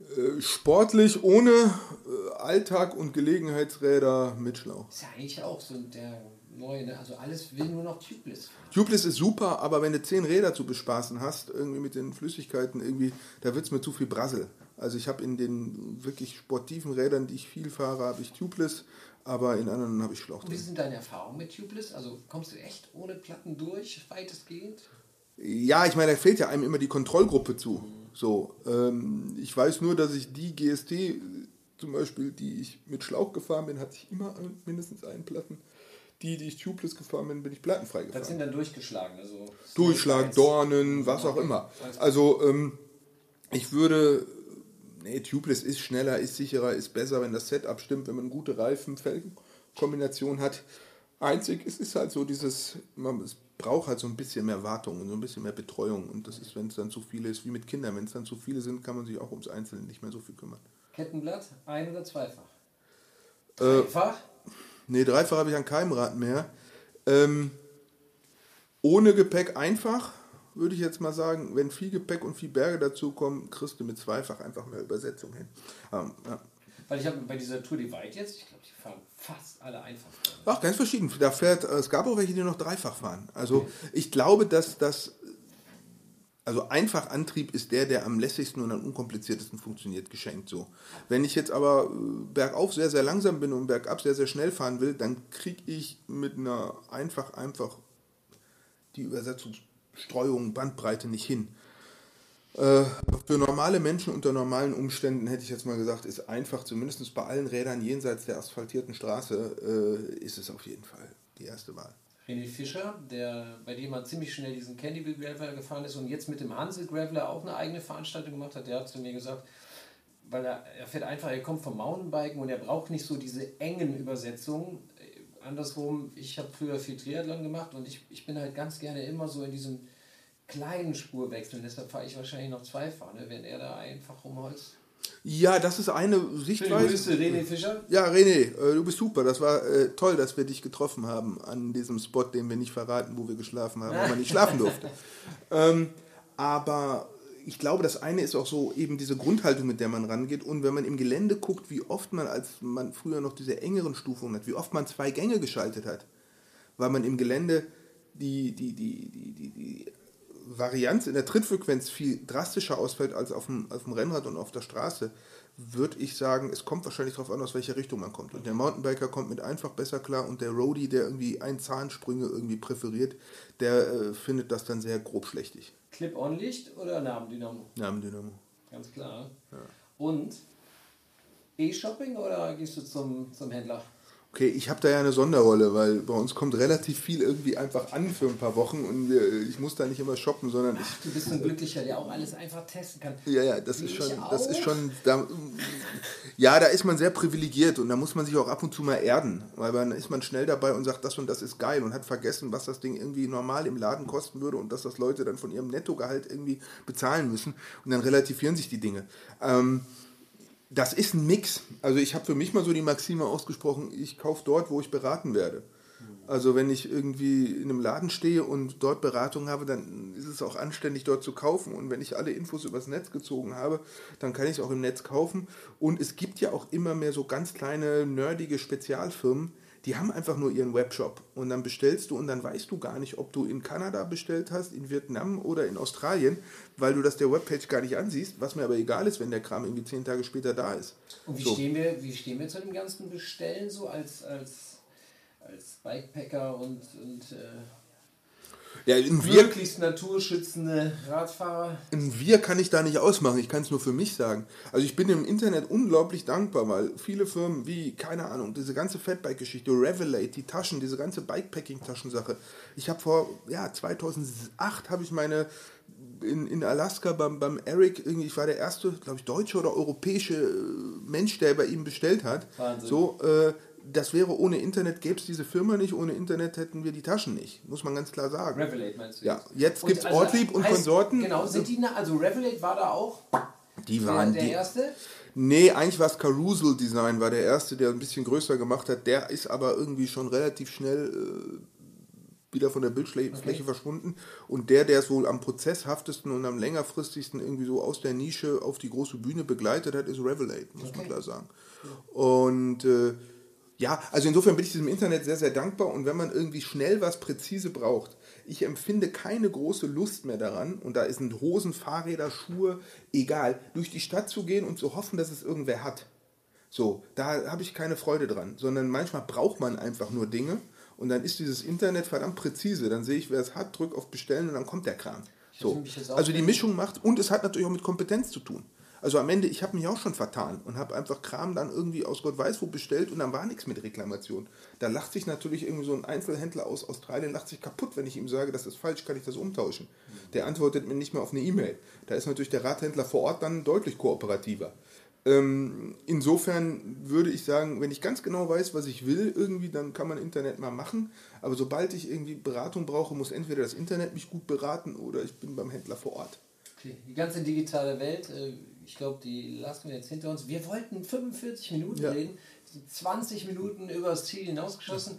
Äh, sportlich ohne äh, Alltag und Gelegenheitsräder mit Schlauch. Ist ja eigentlich auch so der neue, ne? also alles will nur noch tubeless. Tubeless ist super, aber wenn du zehn Räder zu bespaßen hast, irgendwie mit den Flüssigkeiten, irgendwie, da wird es mir zu viel Brassel. Also ich habe in den wirklich sportiven Rädern, die ich viel fahre, habe ich Tubeless, aber in anderen habe ich Schlauch drin. Wie sind deine Erfahrungen mit Tubeless? Also kommst du echt ohne Platten durch, weitestgehend? Ja, ich meine, da fehlt ja einem immer die Kontrollgruppe zu. So, ähm, ich weiß nur, dass ich die GST zum Beispiel, die ich mit Schlauch gefahren bin, hatte ich immer mindestens einen Platten. Die, die ich tubeless gefahren bin, bin ich plattenfrei gefahren. Das sind dann durchgeschlagen, also Durchschlag, Dornen, was auch immer. Also ähm, ich würde nee, Tubeless ist schneller, ist sicherer, ist besser, wenn das Setup stimmt, wenn man eine gute Reifen-Felgen-Kombination hat. Einzig, es ist halt so dieses, man, es braucht halt so ein bisschen mehr Wartung und so ein bisschen mehr Betreuung. Und das ist, wenn es dann zu viele ist, wie mit Kindern, wenn es dann zu viele sind, kann man sich auch ums Einzelne nicht mehr so viel kümmern. Kettenblatt, ein- oder zweifach? Äh, dreifach? Äh, nee, dreifach habe ich an keinem Rad mehr. Ähm, ohne Gepäck einfach würde ich jetzt mal sagen, wenn viel Gepäck und viel Berge dazukommen, kriegst du mit zweifach einfach mehr Übersetzung hin. Ähm, ja. Weil ich habe bei dieser Tour die Weit jetzt, ich glaube, die fahren fast alle einfach. Ach, ganz verschieden. Da fährt, es gab auch welche, die noch dreifach fahren. Also okay. ich glaube, dass das, also Einfachantrieb ist der, der am lässigsten und am unkompliziertesten funktioniert, geschenkt so. Wenn ich jetzt aber äh, bergauf sehr, sehr langsam bin und bergab sehr, sehr schnell fahren will, dann kriege ich mit einer einfach, einfach die Übersetzung Streuung, Bandbreite nicht hin. Äh, für normale Menschen unter normalen Umständen hätte ich jetzt mal gesagt, ist einfach, zumindest bei allen Rädern jenseits der asphaltierten Straße, äh, ist es auf jeden Fall die erste Wahl. René Fischer, der, bei dem man ziemlich schnell diesen Candyville Graveler gefahren ist und jetzt mit dem Hansel Graveler auch eine eigene Veranstaltung gemacht hat, der hat zu mir gesagt, weil er, er fährt einfach, er kommt vom Mountainbiken und er braucht nicht so diese engen Übersetzungen andersrum, ich habe früher viel Triathlon gemacht und ich, ich bin halt ganz gerne immer so in diesem kleinen Spurwechsel. Deshalb fahre ich wahrscheinlich noch zwei fahren, ne, wenn er da einfach rumholzt. Ja, das ist eine Sichtweise. Grüße, René Fischer. Ja, René, äh, du bist super. Das war äh, toll, dass wir dich getroffen haben an diesem Spot, den wir nicht verraten, wo wir geschlafen haben, wo man nicht schlafen durfte. ähm, aber ich glaube, das eine ist auch so eben diese Grundhaltung, mit der man rangeht. Und wenn man im Gelände guckt, wie oft man, als man früher noch diese engeren Stufungen hat, wie oft man zwei Gänge geschaltet hat, weil man im Gelände die, die, die, die, die, die Varianz in der Trittfrequenz viel drastischer ausfällt als auf dem, auf dem Rennrad und auf der Straße, würde ich sagen, es kommt wahrscheinlich darauf an, aus welcher Richtung man kommt. Und der Mountainbiker kommt mit einfach besser klar und der Roadie, der irgendwie ein Zahnsprünge irgendwie präferiert, der äh, findet das dann sehr grob schlechtig. Clip-on-Licht oder Nabendynamo? Nabendynamo. Ganz klar. Ja. Und E-Shopping oder gehst du zum, zum Händler? Okay, ich habe da ja eine Sonderrolle, weil bei uns kommt relativ viel irgendwie einfach an für ein paar Wochen und äh, ich muss da nicht immer shoppen, sondern ich. Du bist ein Glücklicher, der auch alles einfach testen kann. Ja, ja, das Wie ist schon, das ist schon, da, ja, da ist man sehr privilegiert und da muss man sich auch ab und zu mal erden, weil dann ist man schnell dabei und sagt, das und das ist geil und hat vergessen, was das Ding irgendwie normal im Laden kosten würde und dass das Leute dann von ihrem Nettogehalt irgendwie bezahlen müssen und dann relativieren sich die Dinge. Ähm, das ist ein Mix. Also ich habe für mich mal so die Maxime ausgesprochen, ich kaufe dort, wo ich beraten werde. Also wenn ich irgendwie in einem Laden stehe und dort Beratung habe, dann ist es auch anständig dort zu kaufen. Und wenn ich alle Infos übers Netz gezogen habe, dann kann ich es auch im Netz kaufen. Und es gibt ja auch immer mehr so ganz kleine, nerdige Spezialfirmen, die haben einfach nur ihren Webshop. Und dann bestellst du und dann weißt du gar nicht, ob du in Kanada bestellt hast, in Vietnam oder in Australien, weil du das der Webpage gar nicht ansiehst, was mir aber egal ist, wenn der Kram irgendwie zehn Tage später da ist. Und wie, So. stehen wir, wie stehen wir zu dem ganzen Bestellen so als, als, als Bikepacker und, und äh, Ja, in wir, möglichst naturschützende Radfahrer? ein wir kann ich da nicht ausmachen, ich kann es nur für mich sagen. Also ich bin im Internet unglaublich dankbar, weil viele Firmen wie, keine Ahnung, diese ganze Fatbike-Geschichte, Revelate, die Taschen, diese ganze Bikepacking-Taschensache. Ich habe vor, ja, 2008 habe ich meine in, in Alaska beim, beim Eric, irgendwie, ich war der erste, glaube ich, deutsche oder europäische äh, Mensch, der bei ihm bestellt hat. Wahnsinn. So, äh, das wäre ohne Internet, gäbe es diese Firma nicht, ohne Internet hätten wir die Taschen nicht, muss man ganz klar sagen. Revelate meinst du? Ja, jetzt gibt es also Ortlieb und heißt- Konsorten. Genau, sind die, also Revelate war da auch Die der, waren der die. erste? Nee, eigentlich war es Carousel Design, war der erste, der ein bisschen größer gemacht hat. Der ist aber irgendwie schon relativ schnell äh, wieder von der Bildfläche Fläche verschwunden. Und der, der es wohl am prozesshaftesten und am längerfristigsten irgendwie so aus der Nische auf die große Bühne begleitet hat, ist Revelate, muss man Okay. klar sagen. Und äh, ja, also insofern bin ich diesem Internet sehr, sehr dankbar. Und wenn man irgendwie schnell was präzise braucht, ich empfinde keine große Lust mehr daran, und da sind Hosen, Fahrräder, Schuhe, egal, durch die Stadt zu gehen und zu hoffen, dass es irgendwer hat. So, da habe ich keine Freude dran, sondern manchmal braucht man einfach nur Dinge und dann ist dieses Internet verdammt präzise. Dann sehe ich, wer es hat, drück auf Bestellen und dann kommt der Kram. So. Also die Mischung macht und es hat natürlich auch mit Kompetenz zu tun. Also am Ende, ich habe mich auch schon vertan und habe einfach Kram dann irgendwie aus Gott weiß wo bestellt und dann war nichts mit Reklamation. Da lacht sich natürlich irgendwie so ein Einzelhändler aus Australien lacht sich kaputt, wenn ich ihm sage, das ist falsch, kann ich das umtauschen. Der antwortet mir nicht mehr auf eine E-Mail. Da ist natürlich der Radhändler vor Ort dann deutlich kooperativer. Ähm, insofern würde ich sagen, wenn ich ganz genau weiß, was ich will, irgendwie, dann kann man Internet mal machen. Aber sobald ich irgendwie Beratung brauche, muss entweder das Internet mich gut beraten oder ich bin beim Händler vor Ort. Okay. Die ganze digitale Welt, äh, ich glaube, die lassen wir jetzt hinter uns. Wir wollten 45 Minuten Ja. reden, sind 20 Minuten übers Ziel hinausgeschossen.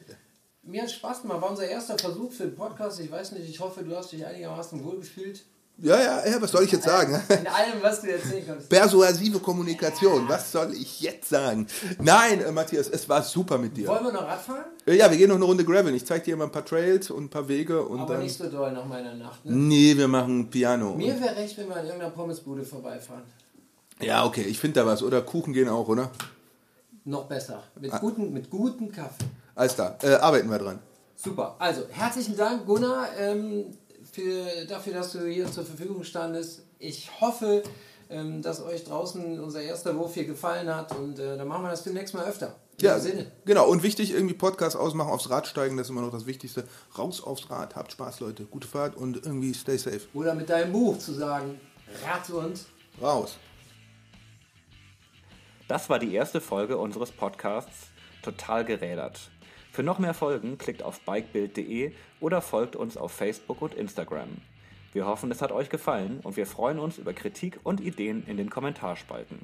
Mir hat Spaß gemacht, war unser erster Versuch für den Podcast. Ich weiß nicht, ich hoffe, du hast dich einigermaßen wohlgefühlt. Ja, ja, ja, was soll ich jetzt sagen? In allem, was du erzählen konntest. Persuasive Kommunikation, was soll ich jetzt sagen? Nein, äh, Matthias, es war super mit dir. Wollen wir noch Radfahren? Äh, Ja, wir gehen noch eine Runde Gravel. Ich zeige dir mal ein paar Trails und ein paar Wege und Aber dann. nicht so doll nach meiner Nacht. Ne? Nee, wir machen Piano. Mir wäre recht, wenn wir an irgendeiner Pommesbude vorbeifahren. Ja, okay, ich finde da was. Oder Kuchen gehen auch, oder? Noch besser. Ah. Mit, guten, mit gutem Kaffee. Alles klar, äh, arbeiten wir dran. Super. Also, herzlichen Dank, Gunnar, ähm, für, dafür, dass du hier zur Verfügung standest. Ich hoffe, ähm, dass euch draußen unser erster Wurf hier gefallen hat und äh, dann machen wir das demnächst mal öfter. In Ja, Sinne. genau. Und wichtig, irgendwie Podcast ausmachen, aufs Rad steigen, das ist immer noch das Wichtigste. Raus aufs Rad, habt Spaß, Leute. Gute Fahrt und irgendwie stay safe. Oder mit deinem Buch zu sagen, Rad und Raus. Das war die erste Folge unseres Podcasts Total gerädert. Für noch mehr Folgen klickt auf bikebild.de oder folgt uns auf Facebook und Instagram. Wir hoffen, es hat euch gefallen und wir freuen uns über Kritik und Ideen in den Kommentarspalten.